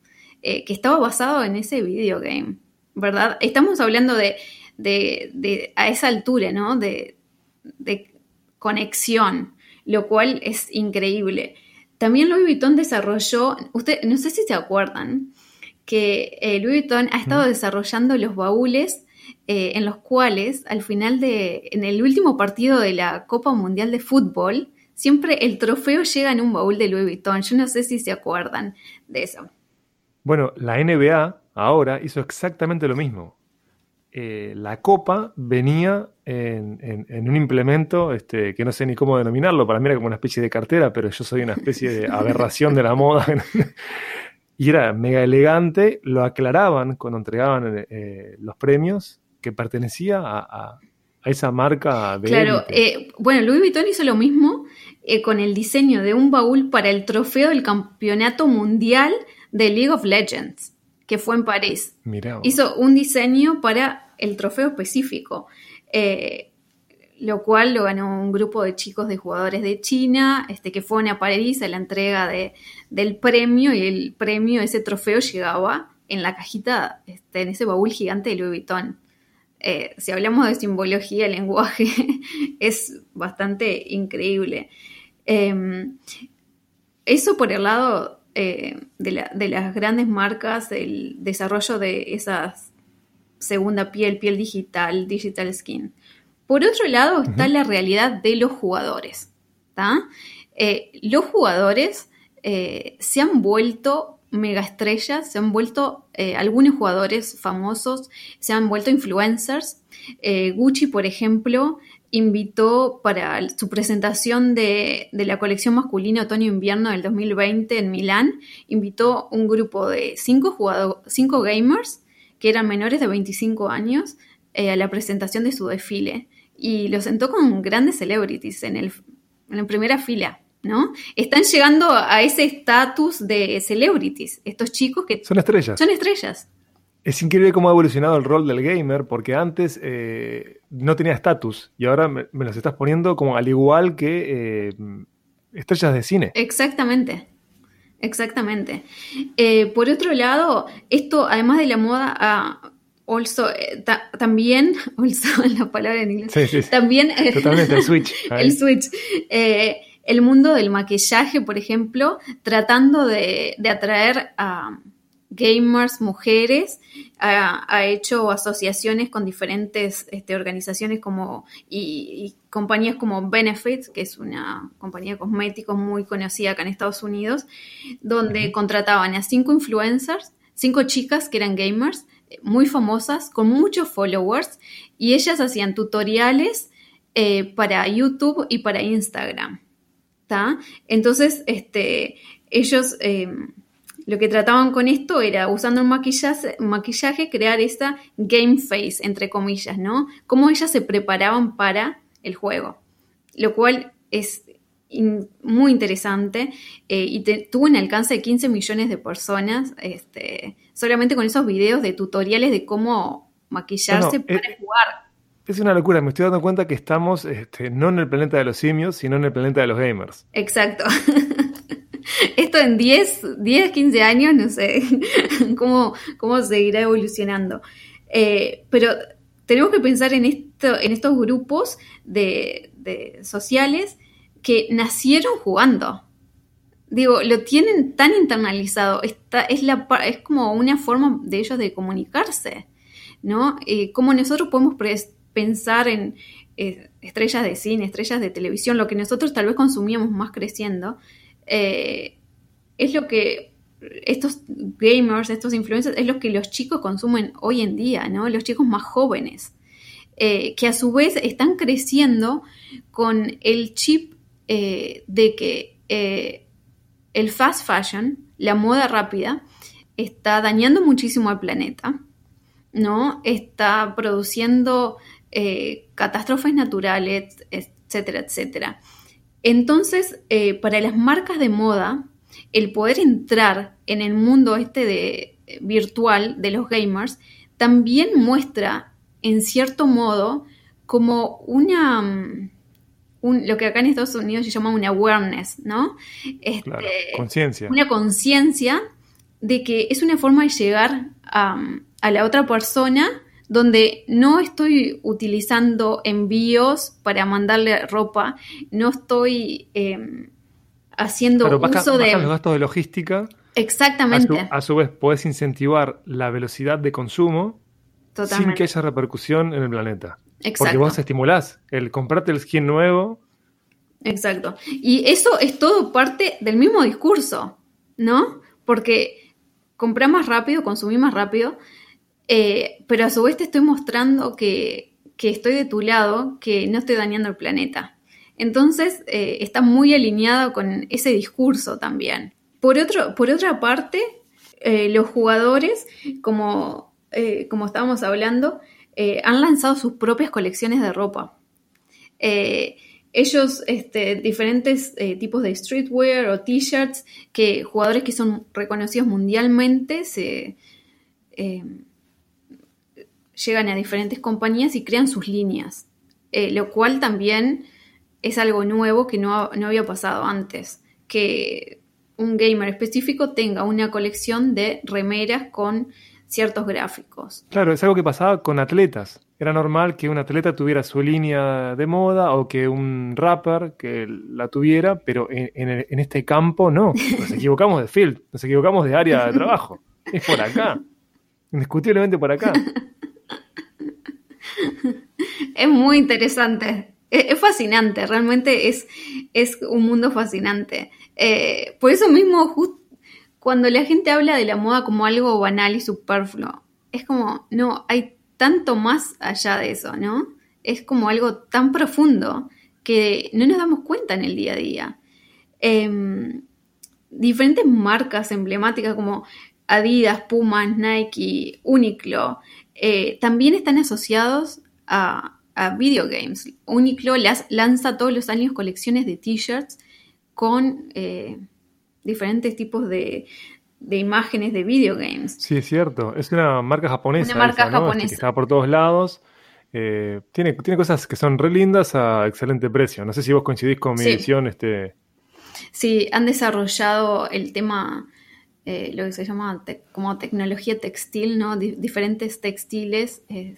eh, que estaba basado en ese videogame, ¿verdad? Estamos hablando de, de, a esa altura, ¿no? De, de conexión, lo cual es increíble. También Louis Vuitton desarrolló, usted, no sé si se acuerdan, que eh, Louis Vuitton ha estado desarrollando los baúles eh, en los cuales al final de, en el último partido de la Copa Mundial de Fútbol, siempre el trofeo llega en un baúl de Louis Vuitton. Yo no sé si se acuerdan de eso. Bueno, la NBA ahora hizo exactamente lo mismo. Eh, la copa venía en, un implemento este, que no sé ni cómo denominarlo, para mí era como una especie de cartera, pero yo soy una especie de aberración de la moda. y era mega elegante, lo aclaraban cuando entregaban eh, los premios, que pertenecía a, esa marca de... Claro, eh, bueno, Louis Vuitton hizo lo mismo con el diseño de un baúl para el trofeo del Campeonato Mundial de League of Legends, que fue en París. Hizo un diseño para el trofeo específico lo cual lo ganó un grupo de chicos de jugadores de China, este, que fueron a París a la entrega de, del premio y el premio, ese trofeo llegaba en la cajita, este, en ese baúl gigante de Louis Vuitton. Eh, si hablamos de simbología, lenguaje es bastante increíble. Em, eso por el lado eh, de, de las grandes marcas, el desarrollo de esa segunda piel, piel digital, digital skin. Por otro lado está la realidad de los jugadores. Eh, los jugadores eh, se han vuelto mega estrellas, se han vuelto algunos jugadores famosos, se han vuelto influencers. Gucci, por ejemplo, invitó para su presentación de, la colección masculina otoño-invierno del 2020 en Milán, invitó un grupo de cinco, cinco gamers que eran menores de 25 años a la presentación de su desfile y lo sentó con grandes celebrities en, el, en la primera fila. ¿no? Están llegando a ese estatus de celebrities, estos chicos que... Son estrellas. Son estrellas. Es increíble cómo ha evolucionado el rol del gamer, porque antes eh, no tenía estatus y ahora me, los estás poniendo como al igual que eh, estrellas de cine. Exactamente, exactamente. Eh, por otro lado, esto además de la moda ha, also, también, also la palabra en inglés, también eh, Totalmente, el switch. el switch. El mundo del maquillaje, por ejemplo, tratando de, atraer a gamers, mujeres, ha, hecho asociaciones con diferentes este, organizaciones como y, compañías como Benefits, que es una compañía de cosméticos muy conocida acá en Estados Unidos, donde contrataban a cinco influencers, cinco chicas que eran gamers, muy famosas, con muchos followers, y ellas hacían tutoriales eh, para YouTube y para Instagram. Entonces, este, ellos eh, lo que trataban con esto era, usando un maquillaje, maquillaje, crear esa game face, entre comillas, ¿no? Cómo ellas se preparaban para el juego. Lo cual es muy interesante eh, y tuvo un alcance de 15 millones de personas este, solamente con esos videos de tutoriales de cómo maquillarse para eh, jugar. Es una locura, me estoy dando cuenta que estamos este, no en el planeta de los simios, sino en el planeta de los gamers. Exacto. Esto en 10, 10 15 años, no sé cómo, cómo seguirá evolucionando. Eh, pero tenemos que pensar en, esto, en estos grupos de, sociales que nacieron jugando. Digo, lo tienen tan internalizado, es, la, es como una forma de ellos de comunicarse, ¿no? Eh, como nosotros podemos pensar en eh, estrellas de cine, estrellas de televisión, lo que nosotros tal vez consumíamos más creciendo, eh, es lo que estos gamers, estos influencers, es lo que los chicos consumen hoy en día, ¿no? Los chicos más jóvenes, que a su vez están creciendo con el chip eh, de que eh, el fast fashion, la moda rápida, está dañando muchísimo al planeta, ¿no? Está produciendo eh, catástrofes naturales, etcétera, etcétera. Entonces, eh, para las marcas de moda, el poder entrar en el mundo este de, virtual de los gamers también muestra, en cierto modo, como una... Mm, lo que acá en Estados Unidos se llama una awareness, ¿no? Este, conciencia. Una conciencia de que es una forma de llegar a, a la otra persona donde no estoy utilizando envíos para mandarle ropa, no estoy em, haciendo uso de... los gastos de logística. Exactamente. A su, vez, puedes incentivar la velocidad de consumo sin que haya repercusión en el planeta. Exacto. Porque vos estimulás el comprarte el skin nuevo. Exacto. Y eso es todo parte del mismo discurso, ¿no? Porque comprar más rápido, consumir más rápido, eh, pero a su vez te estoy mostrando que, estoy de tu lado, que no estoy dañando el planeta. Entonces eh, está muy alineado con ese discurso también. Por, otro, por otra parte, eh, los jugadores, como, como estábamos hablando, han lanzado sus propias colecciones de ropa. ellos, este, diferentes tipos de streetwear o t-shirts, que jugadores que son reconocidos mundialmente se, llegan a diferentes compañías y crean sus líneas, eh, lo cual también es algo nuevo que no, había pasado antes, que un gamer específico tenga una colección de remeras con ciertos gráficos. Claro, es algo que pasaba con atletas. Era normal que un atleta tuviera su línea de moda o que un rapper que la tuviera, pero en, en este campo no. Nos equivocamos de field, nos equivocamos de área de trabajo. Es por acá. Indiscutiblemente por acá. es muy interesante. Es, fascinante, realmente es, es, un mundo fascinante. Eh, por eso mismo, cuando la gente habla de la moda como algo banal y superfluo, es como, no, hay tanto más allá de eso, ¿no? Es como algo tan profundo que no nos damos cuenta en el día a día. Em, diferentes marcas emblemáticas como Adidas, Puma, Nike, Uniqlo, eh, también están asociados a, a videogames. Uniqlo lanza todos los años colecciones de t-shirts con eh, diferentes tipos de, imágenes de videogames. Sí, es cierto. Es una marca japonesa. Una marca este, japonesa. que está por todos lados. Eh, tiene, tiene cosas que son re lindas a excelente precio. No sé si vos coincidís con mi visión. Este... Sí, han desarrollado el tema eh, lo que se llama como tecnología textil, ¿no? diferentes textiles. Eh,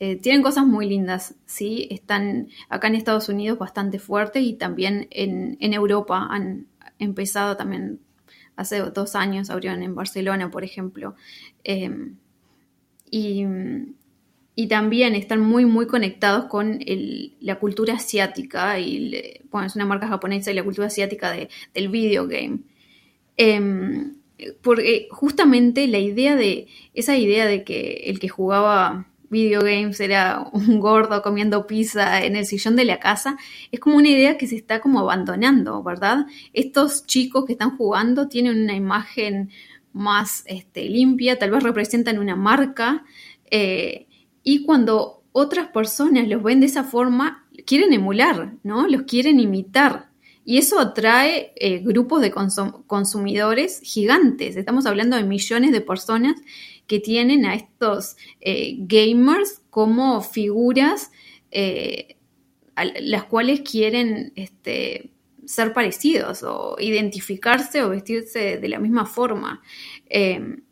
eh, tienen cosas muy lindas, ¿sí? Están acá en Estados Unidos bastante fuertes y también en, Europa han empezado también hace dos años, abrieron en Barcelona, por ejemplo. Em, y, también están muy, muy conectados con la cultura asiática y, bueno, es una marca japonesa y la cultura asiática de, del videogame. Em, porque justamente la idea de, esa idea de que el que jugaba videogames era un gordo comiendo pizza en el sillón de la casa, es como una idea que se está como abandonando, ¿verdad? Estos chicos que están jugando tienen una imagen más este, limpia, tal vez representan una marca, eh, y cuando otras personas los ven de esa forma, quieren emular, ¿no? Los quieren imitar. Y eso atrae eh, grupos de consumidores gigantes. Estamos hablando de millones de personas que tienen a estos eh, gamers como figuras eh, a las cuales quieren este, ser parecidos o identificarse o vestirse de la misma forma. Em,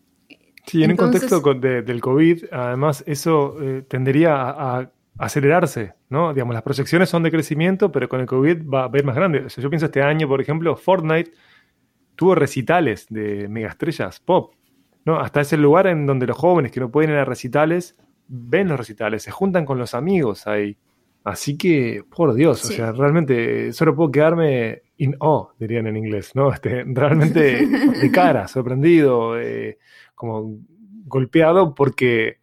sí, en un contexto del COVID, además, eso tendería a acelerarse, ¿no? Digamos, las proyecciones son de crecimiento, pero con el COVID va a ver más grande. yo pienso este año, por ejemplo, Fortnite tuvo recitales de megaestrellas pop, ¿no? Hasta ese lugar en donde los jóvenes que no pueden ir a recitales ven los recitales, se juntan con los amigos ahí. Así que, por Dios, o sea, realmente solo puedo quedarme in awe, dirían en inglés, ¿no? Este, realmente de cara, sorprendido, eh, como golpeado porque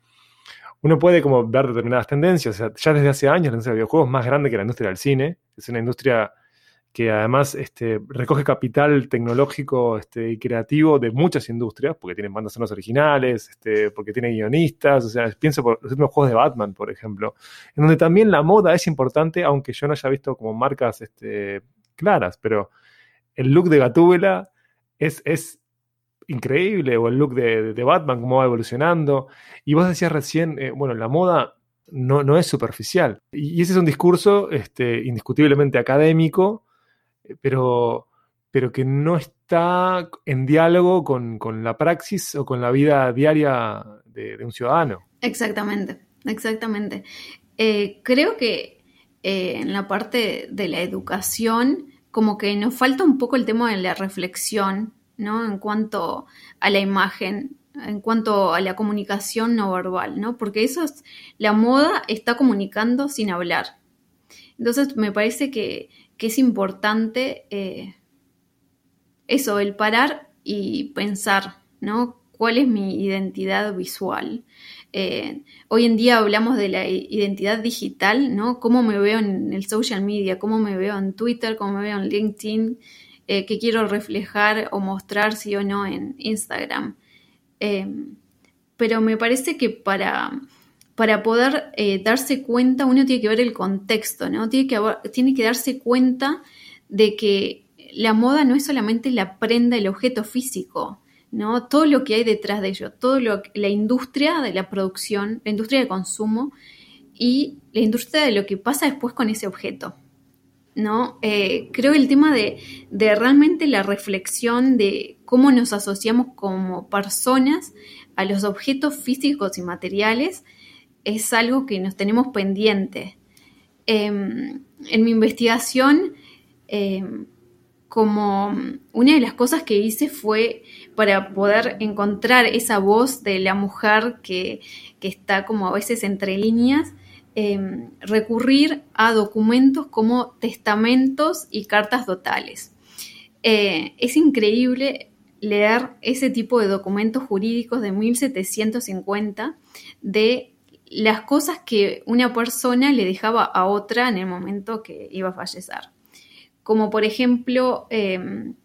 uno puede como ver determinadas tendencias. ya desde hace años la industria de videojuegos es más grande que la industria del cine. Es una industria que además este, recoge capital tecnológico este, y creativo de muchas industrias, porque tienen bandas sonoras originales, este, porque tiene guionistas, o sea, pienso por los últimos juegos de Batman, por ejemplo, en donde también la moda es importante, aunque yo no haya visto como marcas este, claras, pero el look de Gatúbela es, es increíble, o el look de, Batman, cómo va evolucionando. Y vos decías recién, eh, bueno, la moda no, no, es superficial. Y ese es un discurso este, indiscutiblemente académico, eh, pero, pero que no está en diálogo con, la praxis o con la vida diaria de, un ciudadano. Exactamente, exactamente. Eh, creo que en la parte de la educación, como que nos falta un poco el tema de la reflexión ¿no? En cuanto a la imagen, en cuanto a la comunicación no verbal, ¿no? Porque eso es, la moda está comunicando sin hablar. Entonces me parece que, es importante eh, eso, el parar y pensar, ¿no? ¿Cuál es mi identidad visual? Eh, hoy en día hablamos de la identidad digital, ¿no? ¿Cómo me veo en el social media? ¿Cómo me veo en Twitter? ¿Cómo me veo en LinkedIn? Eh, que quiero reflejar o mostrar sí o no en Instagram. Em, pero me parece que para, para poder eh, darse cuenta uno tiene que ver el contexto, ¿no? Tiene que, tiene que darse cuenta de que la moda no es solamente la prenda, el objeto físico, ¿no? Todo lo que hay detrás de ello, todo lo la industria de la producción, la industria de consumo y la industria de lo que pasa después con ese objeto. ¿No? Eh, creo el tema de, realmente la reflexión de cómo nos asociamos como personas a los objetos físicos y materiales es algo que nos tenemos pendiente. Em, en mi investigación, em, como una de las cosas que hice fue para poder encontrar esa voz de la mujer que, que está como a veces entre líneas, Em, recurrir a documentos como testamentos y cartas dotales. Eh, es increíble leer ese tipo de documentos jurídicos de 1750 de las cosas que una persona le dejaba a otra en el momento que iba a fallecer. Como por ejemplo em,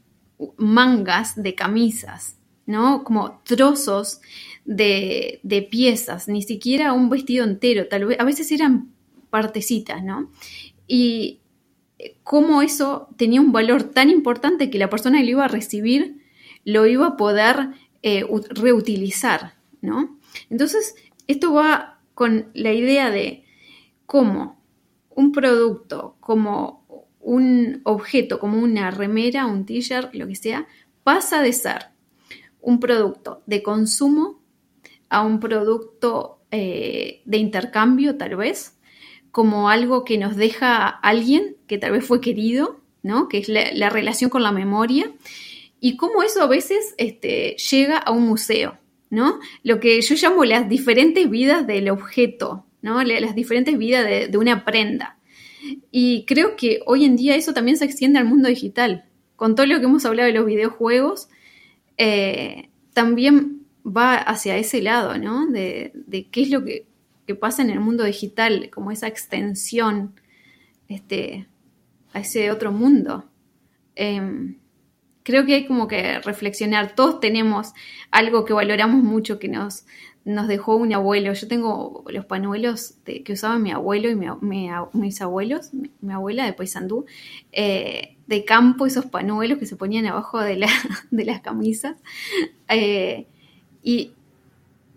mangas de camisas, ¿no? Como trozos de, piezas, ni siquiera un vestido entero, tal vez, a veces eran partecitas, ¿no? Y cómo eso tenía un valor tan importante que la persona que lo iba a recibir lo iba a poder eh, reutilizar, ¿no? Entonces, esto va con la idea de cómo un producto, como un objeto, como una remera, un t-shirt, lo que sea, pasa de ser un producto de consumo a un producto eh, de intercambio, tal vez, como algo que nos deja alguien que tal vez fue querido, ¿no? Que es la, relación con la memoria, y cómo eso a veces este, llega a un museo, ¿no? Lo que yo llamo las diferentes vidas del objeto, ¿no? Las diferentes vidas de, una prenda. Y creo que hoy en día eso también se extiende al mundo digital. Con todo lo que hemos hablado de los videojuegos, eh, también va hacia ese lado, ¿no? De, qué es lo que, pasa en el mundo digital, como esa extensión este, a ese otro mundo. Em, creo que hay como que reflexionar. Todos tenemos algo que valoramos mucho que nos, nos dejó un abuelo. Yo tengo los panuelos que usaba mi abuelo y mis abuelos, mi, abuela de Paysandú, eh, de campo, esos panuelos que se ponían abajo de, la, de las camisas. Eh, y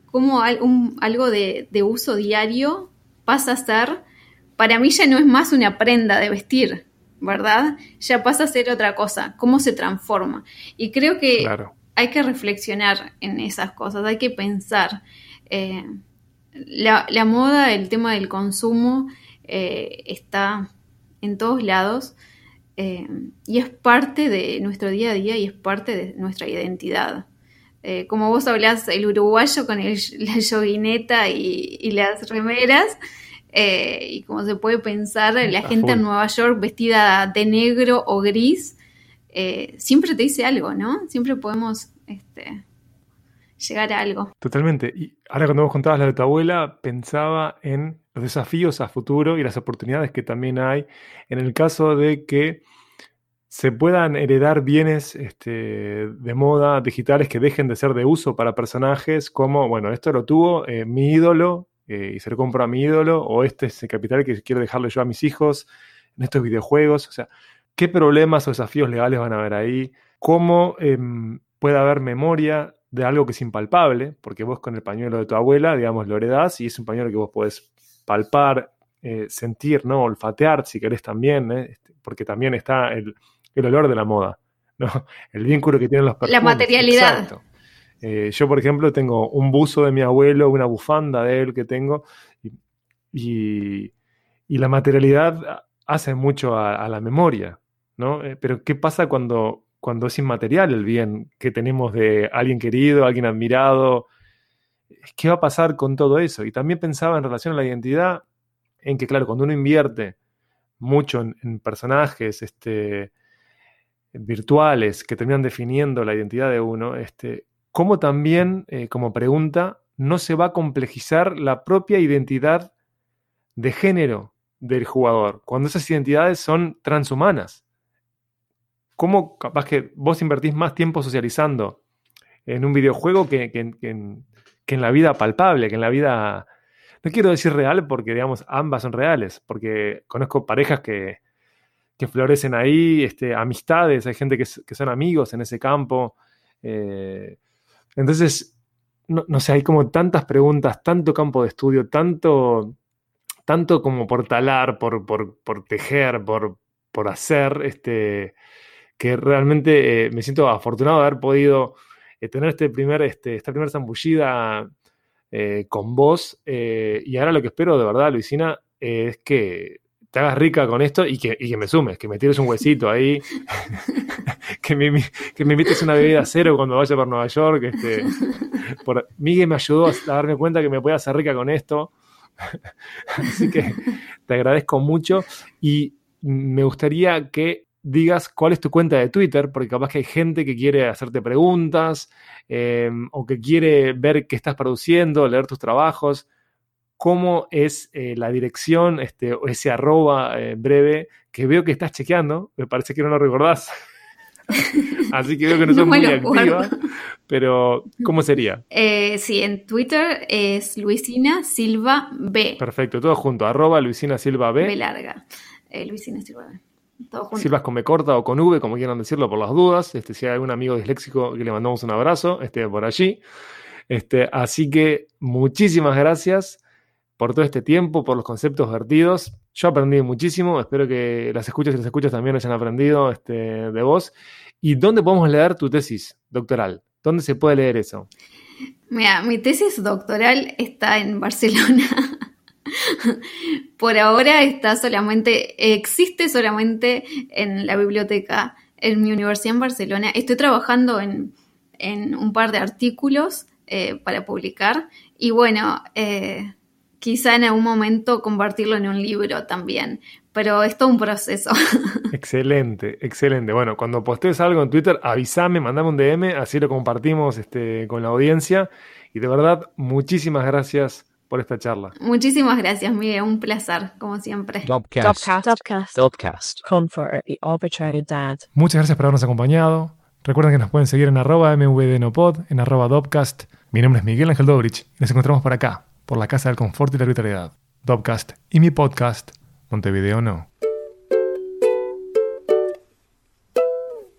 como algo de, uso diario pasa a ser, para mí ya no es más una prenda de vestir, ¿verdad? Ya pasa a ser otra cosa, cómo se transforma. Y creo que hay que reflexionar en esas cosas, hay que pensar. Eh, la, moda, el tema del consumo eh, está en todos lados eh, y es parte de nuestro día a día y es parte de nuestra identidad. Eh, como vos hablás, el uruguayo con el, la yoguineta y, las remeras, eh, y como se puede pensar, la gente en Nueva York vestida de negro o gris, eh, siempre te dice algo, ¿no? Siempre podemos este, llegar a algo. Totalmente. Y ahora cuando vos contabas la de tu abuela, pensaba en los desafíos a futuro y las oportunidades que también hay en el caso de que se puedan heredar bienes este, de moda digitales que dejen de ser de uso para personajes, como, bueno, esto lo tuvo eh, mi ídolo eh, y se lo compro a mi ídolo, o este es el capital que quiero dejarle yo a mis hijos en estos videojuegos. O sea, ¿qué problemas o desafíos legales van a haber ahí? ¿Cómo em, puede haber memoria de algo que es impalpable? Porque vos con el pañuelo de tu abuela, digamos, lo heredás y es un pañuelo que vos podés palpar, eh, sentir, ¿no? Olfatear, si querés también, este, porque también está el, olor de la moda, ¿no? El vínculo que tienen los perfumes. La materialidad. Eh, yo, por ejemplo, tengo un buzo de mi abuelo, una bufanda de él que tengo, y, la materialidad hace mucho a, la memoria, ¿no? Eh, pero ¿qué pasa cuando, cuando es inmaterial el bien que tenemos de alguien querido, alguien admirado? ¿Qué va a pasar con todo eso? Y también pensaba en relación a la identidad, en que, claro, cuando uno invierte mucho en, personajes este, virtuales que terminan definiendo la identidad de uno, este, cómo también, eh, como pregunta, no se va a complejizar la propia identidad de género del jugador, cuando esas identidades son transhumanas. ¿Cómo capaz que vos invertís más tiempo socializando en un videojuego que, en, la vida palpable, que en la vida... No quiero decir real porque, digamos, ambas son reales, porque conozco parejas que, florecen ahí, este, amistades, hay gente que, son amigos en ese campo. Eh, entonces, no, sé, hay como tantas preguntas, tanto campo de estudio, tanto, tanto como por talar, por, por, tejer, por, por hacer, este, que realmente eh, me siento afortunado de haber podido eh, tener este primer, este, esta primera zambullida con vos. y ahora lo que espero de verdad, Luisina, es que te hagas rica con esto y que, me sumes, que me tires un huesito ahí, que, me, que me invites una bebida cero cuando vaya por Nueva York. Este, por, Miguel me ayudó a darme cuenta que me podía hacer rica con esto. Así que te agradezco mucho y me gustaría que digas cuál es tu cuenta de Twitter, porque capaz que hay gente que quiere hacerte preguntas eh, o que quiere ver qué estás produciendo, leer tus trabajos cómo es eh, la dirección, este, o ese arroba eh, breve, que veo que estás chequeando, me parece que no lo recordás. Así que veo que no, sos muy activa, pero ¿cómo sería? Eh, sí, en Twitter es Luisina Silva B. Perfecto, todo junto, arroba Luisina Silva B. B larga, Luisina Silva B. Todo junto. Silvas con B corta o con V, como quieran decirlo por las dudas. Este, si hay algún amigo disléxico que le mandamos un abrazo, esté por allí. Este, así que muchísimas gracias por todo este tiempo, por los conceptos vertidos. Yo aprendí muchísimo, espero que las escuchas y las escuchas también hayan aprendido este, de vos. ¿Y dónde podemos leer tu tesis doctoral? ¿Dónde se puede leer eso? Mira, mi tesis doctoral está en Barcelona. Por ahora está solamente, existe solamente en la biblioteca en mi universidad en Barcelona. Estoy trabajando en, un par de artículos eh, para publicar y bueno, eh, quizá en algún momento convertirlo en un libro también, pero es todo un proceso. Excelente, excelente. Bueno, cuando postees algo en Twitter, avísame, mandame un DM, así lo compartimos este, con la audiencia. Y de verdad, muchísimas gracias por esta charla. Muchísimas gracias, Miguel. Un placer, como siempre. Muchas gracias por habernos acompañado. Recuerden que nos pueden seguir en arroba mvdnopod, en arroba Dopcast. Mi nombre es Miguel Ángel Dobrich y nos encontramos por acá, por la Casa del Confort y la Arbitrariedad, Dopcast y mi podcast, Montevideo No.